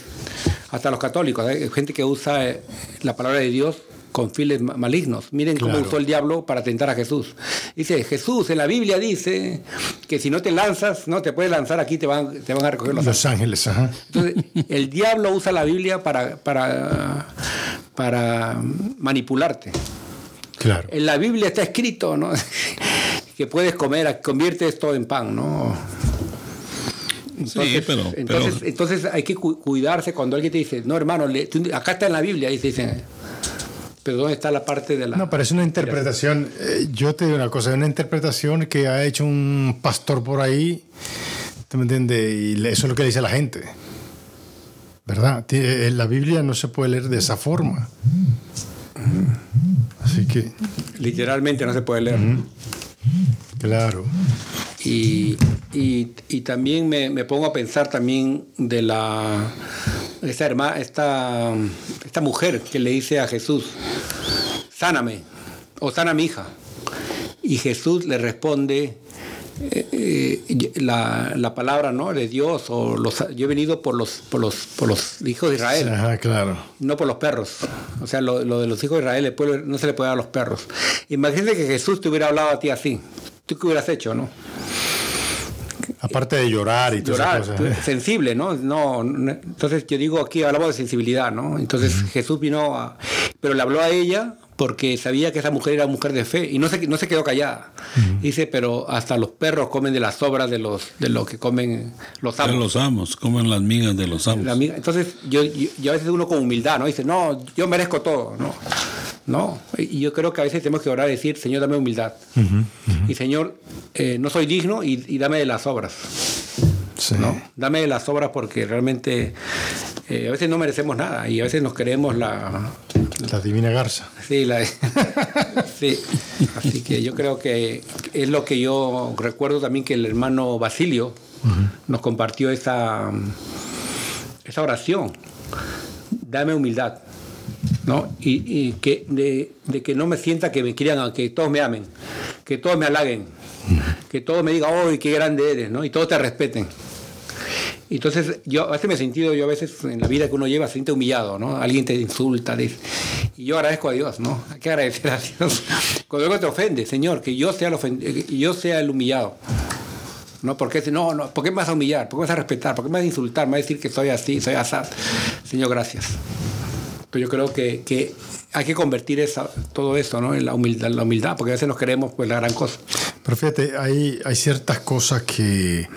Speaker 3: hasta los católicos, gente que usa eh, la palabra de Dios con files malignos. Miren cómo usó el diablo para tentar a Jesús. Dice, Jesús en la Biblia dice que si no te lanzas, no te puedes lanzar aquí, te van, te van a recoger
Speaker 2: los, ángeles.
Speaker 3: Entonces, el diablo usa la Biblia para, para, para manipularte.
Speaker 2: Claro.
Speaker 3: En la Biblia está escrito, ¿no? que puedes comer, convierte esto en pan, ¿no? Entonces, pero, entonces, entonces, hay que cuidarse cuando alguien te dice, no hermano, acá está en la Biblia, y te dicen, pero ¿dónde está la parte de la...
Speaker 2: No, pero es una interpretación, eh, yo te digo una cosa, es una interpretación que ha hecho un pastor por ahí, ¿te me entiendes? Y eso es lo que dice la gente, ¿verdad? Eh, la Biblia no se puede leer de esa forma. Así que...
Speaker 3: Literalmente no se puede leer.
Speaker 2: Claro.
Speaker 3: Y, y, y también me, me, pongo a pensar también de la esta, hermana, esta, esta mujer que le dice a Jesús, sáname, o sana mi hija. Y Jesús le responde eh, eh, la, la, palabra ¿no? de Dios, o los, yo he venido por los, por los, por los hijos de Israel,
Speaker 2: Ajá, claro.
Speaker 3: no por los perros. O sea, lo, lo, de los hijos de Israel el pueblo, no se le puede dar a los perros. Imagínate que Jesús te hubiera hablado a ti así. ¿Tú qué hubieras hecho, no?
Speaker 2: Aparte de llorar y
Speaker 3: llorar, sensible, ¿no? ¿no? Entonces yo digo aquí hablamos de sensibilidad, ¿no? Entonces Jesús vino a, pero le habló a ella porque sabía que esa mujer era mujer de fe y no se, no se quedó callada. Dice, pero hasta los perros comen de las sobras de, los, de lo que comen los
Speaker 1: De
Speaker 3: amos.
Speaker 1: los amos, comen las migas de los amos.
Speaker 3: Entonces, yo, yo, yo a veces uno con humildad, ¿no? Dice, no, yo merezco todo, ¿no? No, y yo creo que a veces tenemos que orar y decir, Señor, dame humildad. Y Señor, eh, no soy digno y, y dame de las obras,
Speaker 2: Sí.
Speaker 3: ¿no? Dame las obras porque realmente eh, a veces no merecemos nada y a veces nos creemos la...
Speaker 2: La divina garza.
Speaker 3: Sí, la, sí, así que yo creo que es lo que yo recuerdo también que el hermano Basilio nos compartió esa, esa oración. Dame humildad, ¿no? Y, y que de, de que no me sienta que me quieran, que todos me amen, que todos me halaguen, que todos me digan, ¡oh, qué grande eres! ¿no? Y todos te respeten. Entonces, yo a veces me he sentido, yo a veces en la vida que uno lleva, se siente humillado, ¿no? Alguien te insulta, dice, y yo agradezco a Dios, ¿no? Hay que agradecer a Dios. Cuando algo te ofende, Señor, que yo sea el, que yo sea el humillado. ¿No? Porque no, no, ¿por qué me vas a humillar? ¿Por qué me vas a respetar? ¿Por qué me vas a insultar? Me vas a decir que soy así, soy así. Señor, gracias. Pero yo creo que, que hay que convertir esa, todo eso, ¿no? En la humildad, la humildad, porque a veces nos queremos pues la gran cosa.
Speaker 2: Pero fíjate, hay, hay ciertas cosas que,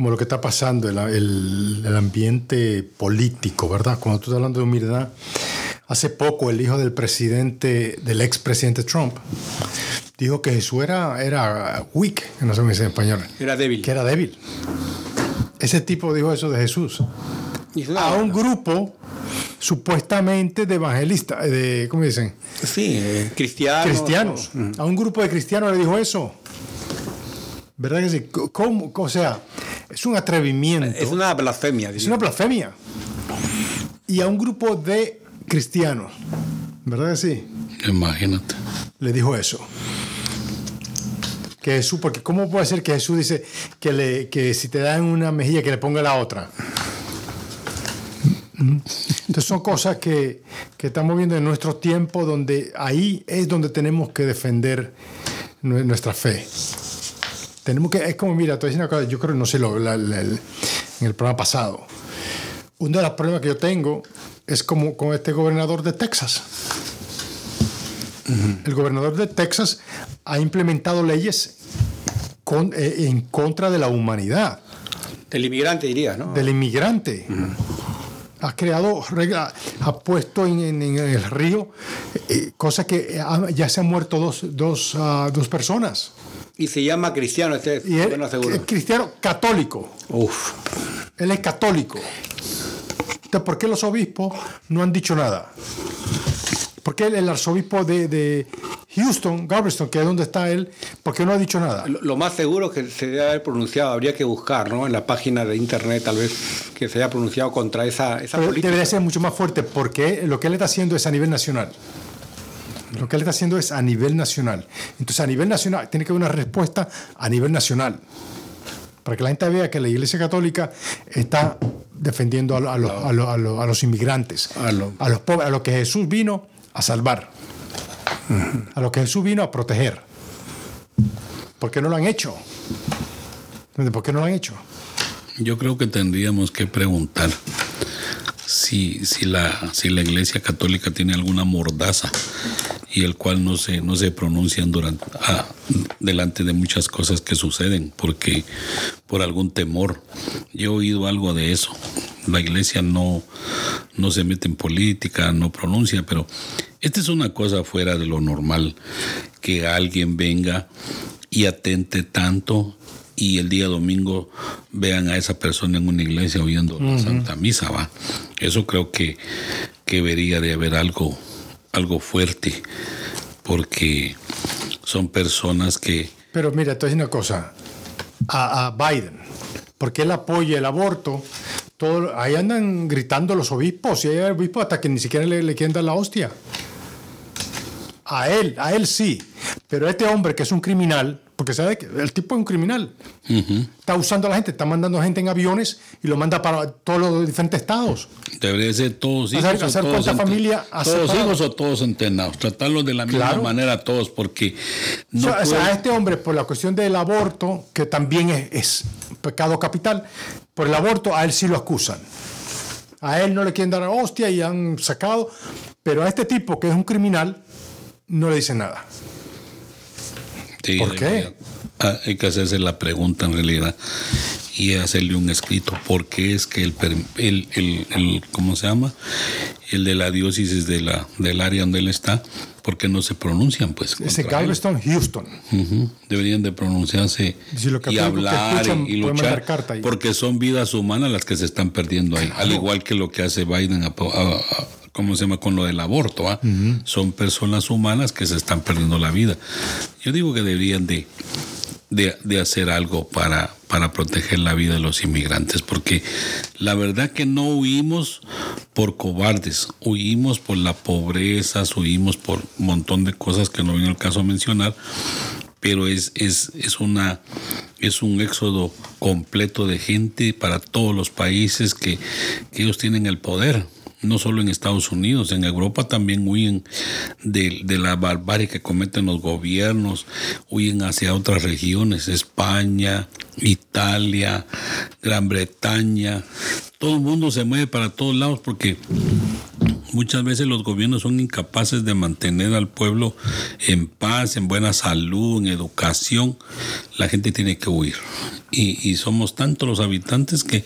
Speaker 2: como lo que está pasando, el, el- el ambiente político, ¿verdad? Cuando tú estás hablando de humildad, hace poco el hijo del presidente, del expresidente Trump, dijo que Jesús era, era weak, no sé cómo dice en español,
Speaker 3: Era débil.
Speaker 2: que era débil. Ese tipo dijo eso de Jesús. A un grupo supuestamente de evangelistas, de, ¿cómo dicen?
Speaker 3: Sí, eh, cristianos.
Speaker 2: cristianos. A un grupo de cristianos le dijo eso. ¿Verdad que sí? ¿Cómo? O sea, es un atrevimiento.
Speaker 3: Es una blasfemia.
Speaker 2: Es una blasfemia. Y a un grupo de cristianos, ¿verdad que sí?
Speaker 1: Imagínate.
Speaker 2: Le dijo eso. Que Jesús, porque ¿cómo puede ser que Jesús dice que, le, que si te dan una mejilla que le ponga la otra? Entonces son cosas que, que estamos viendo en nuestro tiempo donde ahí es donde tenemos que defender nue- nuestra fe. Tenemos que, es como, mira, te voy a decir una cosa, yo creo, no sé, lo, la- la- el- en el programa pasado, uno de los problemas que yo tengo es como con este gobernador de Texas. El gobernador de Texas ha implementado leyes con- eh, en contra de la humanidad,
Speaker 3: Del inmigrante diría, ¿no?
Speaker 2: del inmigrante. Ha creado reglas, ha puesto en, en- en el río eh, cosas que ha- ya se han muerto dos, dos, ah, dos personas.
Speaker 3: Y se llama cristiano, este
Speaker 2: Y él
Speaker 3: bueno, seguro.
Speaker 2: es cristiano católico.
Speaker 3: Uf.
Speaker 2: Él es católico. Entonces, ¿por qué los obispos no han dicho nada? ¿Por qué el, el arzobispo de, de Houston, Galveston, que es donde está él, por qué no ha dicho nada?
Speaker 3: Lo, lo más seguro que se debe haber pronunciado, habría que buscar, ¿no? En la página de internet, tal vez, que se haya pronunciado contra esa, esa
Speaker 2: Pero
Speaker 3: política.
Speaker 2: debería ser mucho más fuerte porque lo que él está haciendo es a nivel nacional. Lo que él está haciendo es a nivel nacional. Entonces, a nivel nacional, tiene que haber una respuesta a nivel nacional. Para que la gente vea que la Iglesia Católica está defendiendo a, lo- a los- a lo- a lo- a los inmigrantes,
Speaker 3: lo-
Speaker 2: a los pobres, a los que Jesús vino a salvar, a los que Jesús vino a proteger. ¿Por qué no lo han hecho? ¿Por qué no lo han hecho?
Speaker 1: Yo creo que tendríamos que preguntar si, si, la, si la Iglesia Católica tiene alguna mordaza y el cual no se, no se pronuncian durante, ah, delante de muchas cosas que suceden, porque por algún temor. Yo he oído algo de eso. La Iglesia no, no se mete en política, no pronuncia, pero esta es una cosa fuera de lo normal, que alguien venga y atente tanto y el día domingo vean a esa persona en una iglesia oyendo la Santa Misa, va. Eso creo que, que debería de haber algo, algo fuerte, porque son personas que
Speaker 2: Pero mira, te voy una cosa. A, a Biden, porque él apoya el aborto, todo, ahí andan gritando los obispos, y hay obispos hasta que ni siquiera le, le quieren dar la hostia. A él, a él sí. Pero a este hombre que es un criminal, porque sabe que el tipo es un criminal, está usando a la gente, está mandando gente en aviones y lo manda para todos los diferentes estados.
Speaker 1: debería ser todos hijos
Speaker 2: Hacer-
Speaker 1: o
Speaker 2: hacer
Speaker 1: todos
Speaker 2: familia
Speaker 1: todos hijos o todos entrenados, tratarlos de la misma
Speaker 2: Claro.
Speaker 1: manera a todos, porque
Speaker 2: O
Speaker 1: no
Speaker 2: sea, o sea,
Speaker 1: puede-
Speaker 2: a este hombre, por la cuestión del aborto, que también es, es pecado capital, por el aborto a él sí lo acusan. A él no le quieren dar hostia y han sacado, pero a este tipo que es un criminal, no le dicen nada.
Speaker 1: Sí,
Speaker 2: ¿Por qué?
Speaker 1: ah, hay que hacerse la pregunta en realidad y hacerle un escrito. ¿Por qué es que el, per- el, el, el- ¿cómo se llama? El de la diócesis de la, del área donde él está, ¿por qué no se pronuncian? Pues
Speaker 2: Ese? Galveston, Houston.
Speaker 1: Deberían de pronunciarse
Speaker 2: Si lo que
Speaker 1: y
Speaker 2: que
Speaker 1: hablar
Speaker 2: escuchan
Speaker 1: y luchar, porque son vidas humanas las que se están perdiendo ahí, al igual que lo que hace Biden, a- a- a- ¿cómo se llama? Con lo del aborto, ¿ah? son personas humanas que se están perdiendo la vida. Yo digo que deberían de, de, de hacer algo para, para proteger la vida de los inmigrantes, porque la verdad que no huimos por cobardes, huimos por la pobreza, huimos por un montón de cosas que no viene al caso a mencionar, pero es, es, es, una, es un éxodo completo de gente para todos los países que, que ellos tienen el poder. No solo en Estados Unidos, en Europa también huyen de, de la barbarie que cometen los gobiernos, huyen hacia otras regiones, España, Italia, Gran Bretaña. Todo el mundo se mueve para todos lados porque Muchas veces los gobiernos son incapaces de mantener al pueblo en paz, en buena salud, en educación. La gente tiene que huir. Y, y somos tantos los habitantes que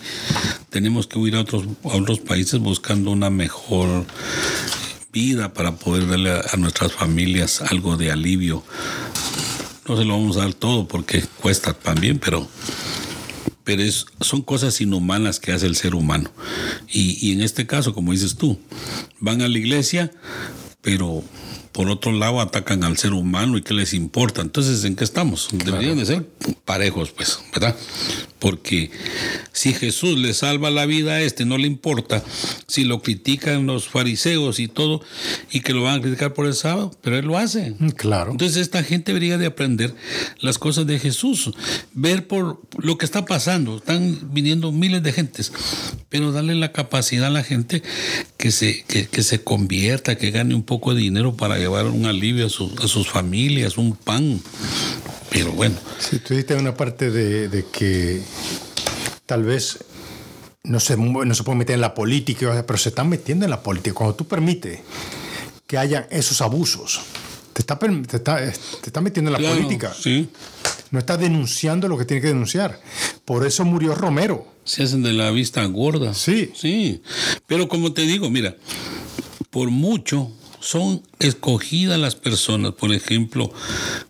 Speaker 1: tenemos que huir a otros, a otros países buscando una mejor vida para poder darle a, a nuestras familias algo de alivio. No se lo vamos a dar todo porque cuesta también, pero pero es, son cosas inhumanas que hace el ser humano. Y, y, en este caso, como dices tú, van a la iglesia, pero por otro lado atacan al ser humano y qué les importa. Entonces, ¿en qué estamos? Claro. Deberían de ser parejos, pues, ¿verdad? Porque si Jesús le salva la vida a este, no le importa si lo critican los fariseos y todo, y que lo van a criticar por el sábado, pero él lo hace.
Speaker 2: Claro.
Speaker 1: Entonces, esta gente debería de aprender las cosas de Jesús, ver por lo que está pasando. Están viniendo miles de gentes, pero darle la capacidad a la gente que se, que, que se convierta, que gane un poco de dinero para llevar un alivio a, su, a sus familias, un pan. Pero bueno.
Speaker 2: Sí, tú dijiste una parte de, de que tal vez no se, no se puede meter en la política, pero se están metiendo en la política. Cuando tú permites que hayan esos abusos, te está, te está, te está metiendo en la
Speaker 1: claro,
Speaker 2: política.
Speaker 1: Sí.
Speaker 2: No está denunciando lo que tiene que denunciar. Por eso murió Romero.
Speaker 1: Se hacen de la vista gorda.
Speaker 2: Sí.
Speaker 1: Sí. Pero como te digo, mira, por mucho son escogidas las personas. Por ejemplo,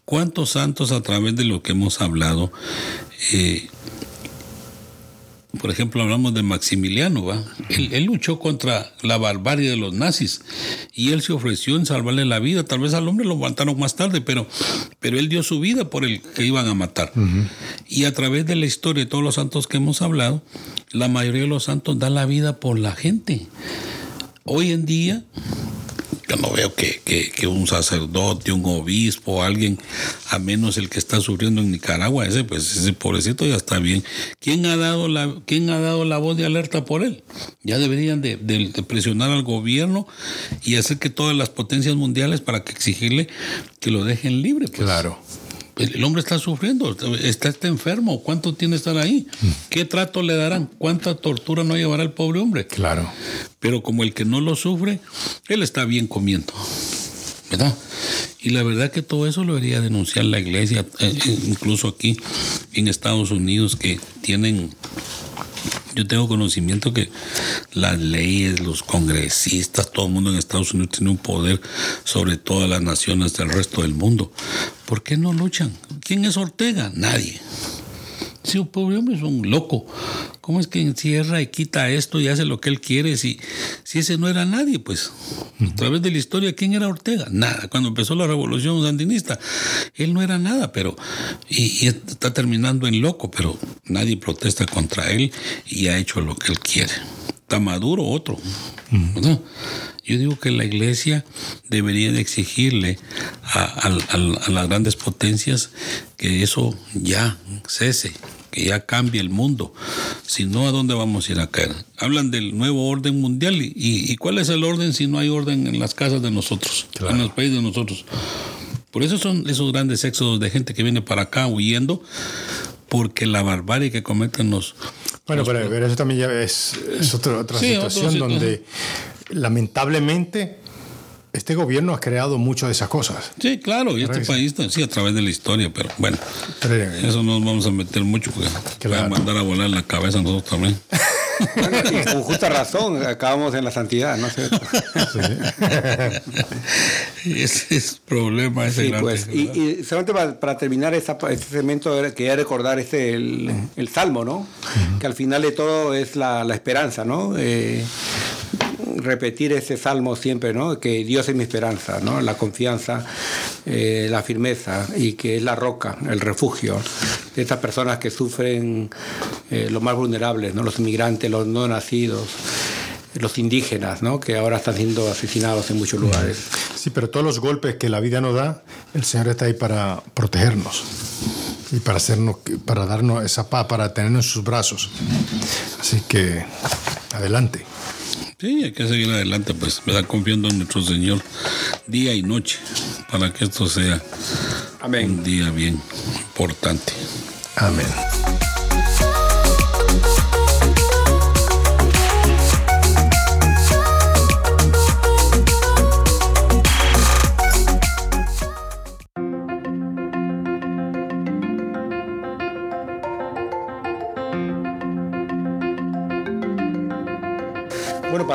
Speaker 1: ¿cuántos santos a través de lo que hemos hablado? Eh, por ejemplo, hablamos de Maximiliano, ¿va? Él, él, luchó contra la barbarie de los nazis y él se ofreció en salvarle la vida. Tal vez al hombre lo mataron más tarde, pero, pero él dio su vida por el que iban a matar. Uh -huh. Y a través de la historia de todos los santos que hemos hablado, la mayoría de los santos dan la vida por la gente. Hoy en día, yo no veo que, que, que, un sacerdote, un obispo, alguien, a menos el que está sufriendo en Nicaragua, ese pues ese pobrecito ya está bien. ¿Quién ha dado la, quién ha dado la voz de alerta por él? Ya deberían de, de, presionar al gobierno y hacer que todas las potencias mundiales para que exigirle que lo dejen libre. Pues.
Speaker 2: Claro.
Speaker 1: El hombre está sufriendo, está, está enfermo. ¿Cuánto tiene estar ahí? ¿Qué trato le darán? ¿Cuánta tortura no llevará el pobre hombre?
Speaker 2: Claro.
Speaker 1: Pero como el que no lo sufre, él está bien comiendo. ¿Verdad? Y la verdad que todo eso lo debería denunciar la iglesia, eh, incluso aquí en Estados Unidos, que tienen yo tengo conocimiento que las leyes, los congresistas, todo el mundo en Estados Unidos tiene un poder sobre todas las naciones del resto del mundo. ¿Por qué no luchan? ¿Quién es Ortega? Nadie. Si un pobre hombre es un loco, ¿cómo es que encierra y quita esto y hace lo que él quiere? Si, si ese no era nadie, pues a través de la historia, ¿quién era Ortega? Nada. Cuando empezó la revolución sandinista, él no era nada, pero y, y está terminando en loco, pero nadie protesta contra él y ha hecho lo que él quiere. Está Maduro otro. ¿verdad? Yo digo que la iglesia debería de exigirle a, a, a, a las grandes potencias que eso ya cese, que ya cambie el mundo. Si no, ¿a dónde vamos a ir a caer? Hablan del nuevo orden mundial. ¿Y, y cuál es el orden si no hay orden en las casas de nosotros, claro. en los países de nosotros? Por eso son esos grandes éxodos de gente que viene para acá huyendo, porque la barbarie que cometen los...
Speaker 2: Bueno,
Speaker 1: los,
Speaker 2: pero, pero, eso también ya es, es otra, otra
Speaker 1: Sí,
Speaker 2: situación
Speaker 1: otro-
Speaker 2: donde lamentablemente este gobierno ha creado muchas de esas cosas.
Speaker 1: Sí, claro, y este país, sí, a través de la historia, pero bueno, eso no nos vamos a meter mucho porque claro. a mandar a volar la cabeza a nosotros también.
Speaker 3: y con justa razón, acabamos en la santidad, ¿no sé.
Speaker 1: ese es el problema. Ese
Speaker 3: sí, pues, y, solamente para, terminar este segmento, quería recordar este, el, el Salmo, ¿no? Que al final de todo es la, la esperanza, ¿no? Eh, repetir ese salmo siempre, ¿no? Que Dios es mi esperanza, ¿no? La confianza, eh, la firmeza y que es la roca, el refugio de estas personas que sufren eh, los más vulnerables, ¿no? Los inmigrantes, los no nacidos los indígenas, ¿no? que ahora están siendo asesinados en muchos lugares.
Speaker 2: Sí, pero todos los golpes que la vida nos da, el Señor está ahí para protegernos y para hacernos, para darnos esa paz, para tenernos en sus brazos. Así que adelante.
Speaker 1: Sí, hay que seguir adelante, pues, me da confiando en nuestro Señor día y noche para que esto sea un día bien importante.
Speaker 2: Amén.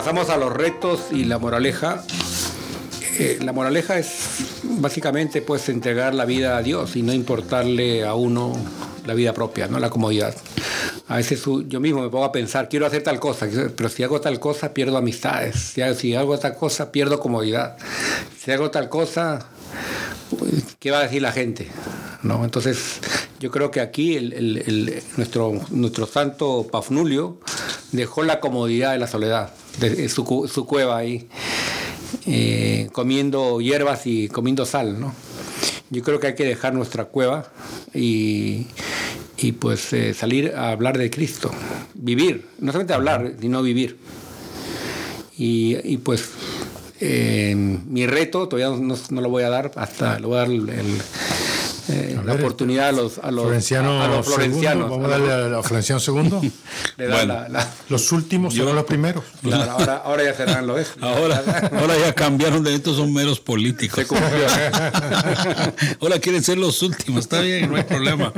Speaker 3: Pasamos a los retos y la moraleja. Eh, la moraleja es básicamente pues entregar la vida a Dios y no importarle a uno la vida propia, no la comodidad. A veces yo mismo me pongo a pensar, quiero hacer tal cosa, pero si hago tal cosa pierdo amistades, si hago tal cosa pierdo comodidad, si hago tal cosa, ¿qué va a decir la gente? ¿No? Entonces yo creo que aquí nuestro, nuestro santo Pafnulio dejó la comodidad de la soledad su, cueva ahí, eh, comiendo hierbas y comiendo sal, ¿no? Yo creo que hay que dejar nuestra cueva y, y pues eh, salir a hablar de Cristo, vivir, no solamente hablar, sino vivir. Y, y pues eh, mi reto todavía no, no, lo voy a dar hasta, lo voy a dar el eh, la oportunidad a los, a los,
Speaker 2: florencianos. Vamos a darle a los florencianos segundo. los últimos son los primeros.
Speaker 3: ahora, ahora, ya serán los.
Speaker 1: Ahora, ahora ya cambiaron de estos, son meros políticos. ahora quieren ser los últimos, está bien, no hay problema.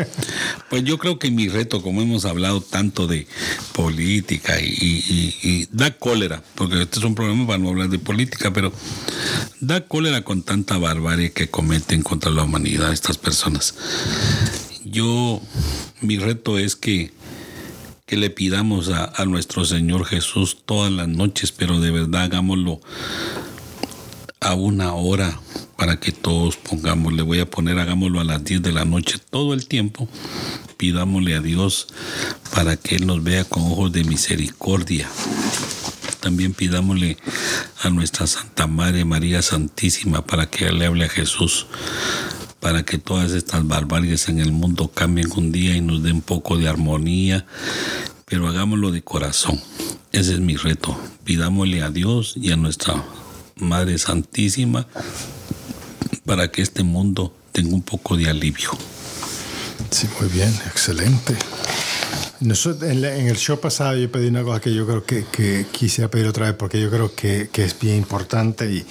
Speaker 1: Pues yo creo que mi reto, como hemos hablado tanto de política y, y da cólera, porque este es un problema para no hablar de política, pero da cólera con tanta barbarie que cometen contra la humanidad estas personas yo, mi reto es que, que le pidamos a, a nuestro Señor Jesús todas las noches, pero de verdad hagámoslo a una hora para que todos pongamos, le voy a poner, hagámoslo a las 10 de la noche todo el tiempo, pidámosle a Dios para que Él nos vea con ojos de misericordia. También pidámosle a nuestra Santa Madre María Santísima para que le hable a Jesús para que todas estas barbaries en el mundo cambien un día y nos den un poco de armonía, pero hagámoslo de corazón. Ese es mi reto. Pidámosle a Dios y a nuestra Madre Santísima para que este mundo tenga un poco de alivio.
Speaker 2: Sí, muy bien, excelente. en, el show pasado yo pedí una cosa que yo creo que, que quisiera pedir otra vez porque yo creo que, que es bien importante y,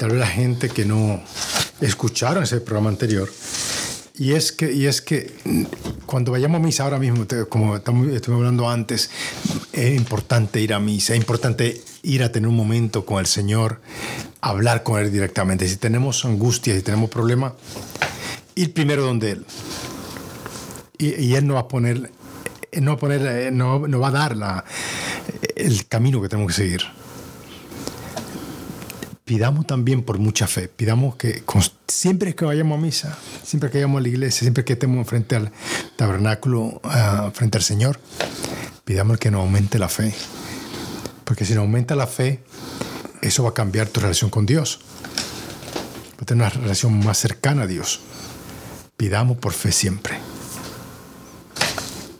Speaker 2: tal vez la gente que no escucharon ese programa anterior. Y es que, y es que cuando vayamos a misa ahora mismo, como estuvimos hablando antes, es importante ir a misa, es importante ir a tener un momento con el Señor, hablar con Él directamente. Si tenemos angustia, si tenemos problemas, ir primero donde Él. Y, Él nos va a poner, no va a, poner, no, va a dar el camino que tenemos que seguir pidamos también por mucha fe, pidamos que siempre que vayamos a misa, siempre que vayamos a la iglesia, siempre que estemos frente al tabernáculo, uh, frente al Señor, pidamos que nos aumente la fe. Porque si nos aumenta la fe, eso va a cambiar tu relación con Dios. Va a tener una relación más cercana a Dios. Pidamos por fe siempre.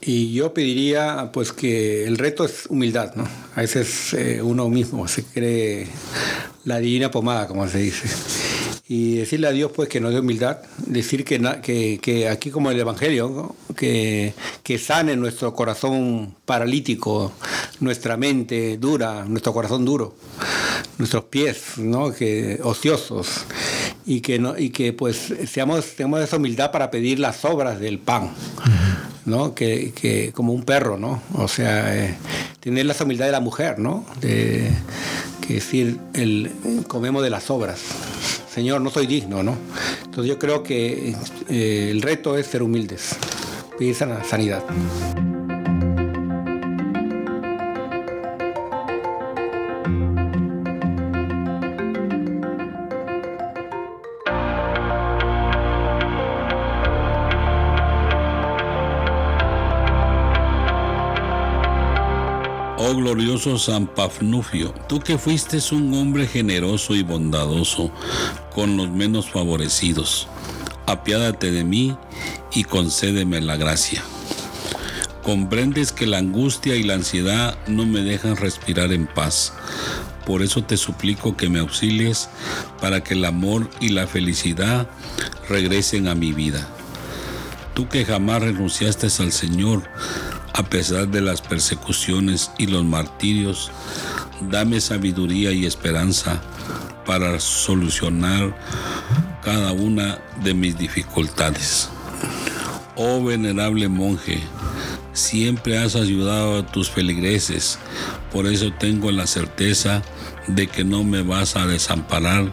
Speaker 3: Y yo pediría pues que el reto es humildad, ¿no? A veces eh, uno mismo se cree la divina pomada, como se dice. Y decirle a Dios pues que nos dé humildad, decir que, que, que aquí como el Evangelio, que, que sane nuestro corazón paralítico, nuestra mente dura, nuestro corazón duro. nuestros pies, ¿no? Que ociosos y que no y que pues seamos tengamos esa humildad para pedir las obras del pan. ¿no? Que, que, como un perro, ¿no? O sea, eh, tener la humildad de la mujer, ¿no? Que decir, el, comemos de las obras. Señor, no soy digno, ¿no? Entonces yo creo que eh, el reto es ser humildes, pedir sanidad.
Speaker 1: Oh glorioso San Pafnufio, tú que fuiste un hombre generoso y bondadoso con los menos favorecidos, apiádate de mí y concédeme la gracia. Comprendes que la angustia y la ansiedad no me dejan respirar en paz. Por eso te suplico que me auxilies para que el amor y la felicidad regresen a mi vida. Tú que jamás renunciaste al Señor, a pesar de las persecuciones y los martirios, dame sabiduría y esperanza para solucionar cada una de mis dificultades. Oh venerable monje, siempre has ayudado a tus feligreses, por eso tengo la certeza de que no me vas a desamparar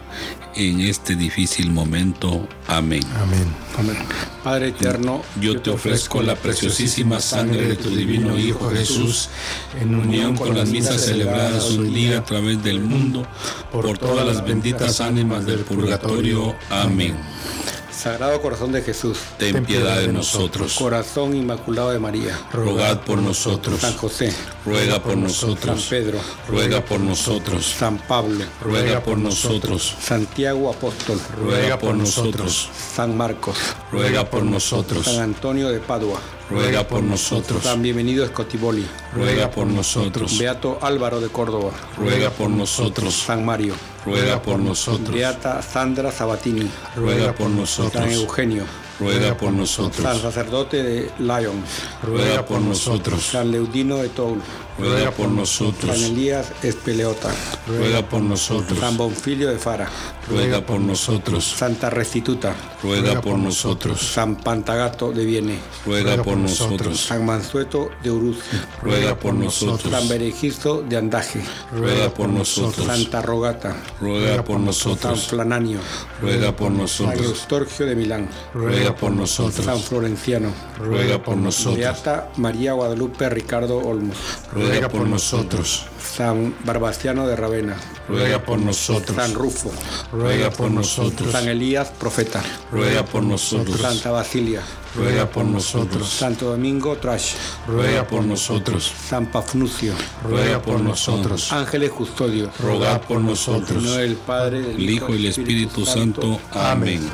Speaker 1: en este difícil momento. Amén.
Speaker 2: Amén.
Speaker 3: Amén. Padre eterno,
Speaker 1: yo te ofrezco la preciosísima sangre de tu divino Hijo Jesús, en unión con las misas celebradas un día a través del mundo, por todas las benditas ánimas del purgatorio. Amén.
Speaker 3: Sagrado Corazón de Jesús,
Speaker 1: ten piedad de nosotros.
Speaker 3: Corazón Inmaculado de María,
Speaker 1: rogad por nosotros.
Speaker 3: San José,
Speaker 1: ruega por nosotros.
Speaker 3: San Pedro,
Speaker 1: ruega por nosotros.
Speaker 3: San Pablo,
Speaker 1: ruega por nosotros.
Speaker 3: Santiago Apóstol,
Speaker 1: ruega por nosotros.
Speaker 3: San Marcos,
Speaker 1: ruega por nosotros.
Speaker 3: San Antonio de Padua,
Speaker 1: ruega por nosotros.
Speaker 3: San Bienvenido Escotiboli,
Speaker 1: ruega por nosotros.
Speaker 3: Beato Álvaro de Córdoba,
Speaker 1: ruega por nosotros.
Speaker 3: San Mario,
Speaker 1: ruega por nosotros.
Speaker 3: Beata Sandra Sabatini,
Speaker 1: ruega por nosotros.
Speaker 3: San Eugenio,
Speaker 1: ruega por nosotros.
Speaker 3: San sacerdote de Lyon,
Speaker 1: ruega por nosotros.
Speaker 3: San Leudino de Toul,
Speaker 1: ruega por nosotros.
Speaker 3: San Elías Espeleota,
Speaker 1: ruega por nosotros.
Speaker 3: San Bonfilio de Fara,
Speaker 1: ruega por nosotros.
Speaker 3: Santa Restituta,
Speaker 1: ruega por nosotros.
Speaker 3: San Pantagato de Viene,
Speaker 1: ruega por nosotros.
Speaker 3: San Mansueto de Uruz,
Speaker 1: ruega por nosotros.
Speaker 3: San Berejisto de Andaje,
Speaker 1: ruega por nosotros.
Speaker 3: Santa Rogata,
Speaker 1: ruega por nosotros.
Speaker 3: San Flananio,
Speaker 1: ruega por
Speaker 3: San
Speaker 1: nosotros.
Speaker 3: Eustorgio de Milán,
Speaker 1: ruega por nosotros.
Speaker 3: San Florenciano,
Speaker 1: ruega por nosotros.
Speaker 3: Beata María Guadalupe Ricardo Olmos,
Speaker 1: ruega por nosotros.
Speaker 3: San Barbastiano de Ravena,
Speaker 1: ruega por nosotros.
Speaker 3: San Rufo,
Speaker 1: ruega por nosotros.
Speaker 3: San Elías Profeta,
Speaker 1: ruega por nosotros.
Speaker 3: Santa Basilia,
Speaker 1: ruega por nosotros.
Speaker 3: Santo Domingo Trash,
Speaker 1: ruega por nosotros.
Speaker 3: San Pafnucio,
Speaker 1: ruega por nosotros.
Speaker 3: Ángeles Custodios,
Speaker 1: rogad por nosotros.
Speaker 3: no el Padre,
Speaker 1: el Hijo y el Espíritu Santo. Amén.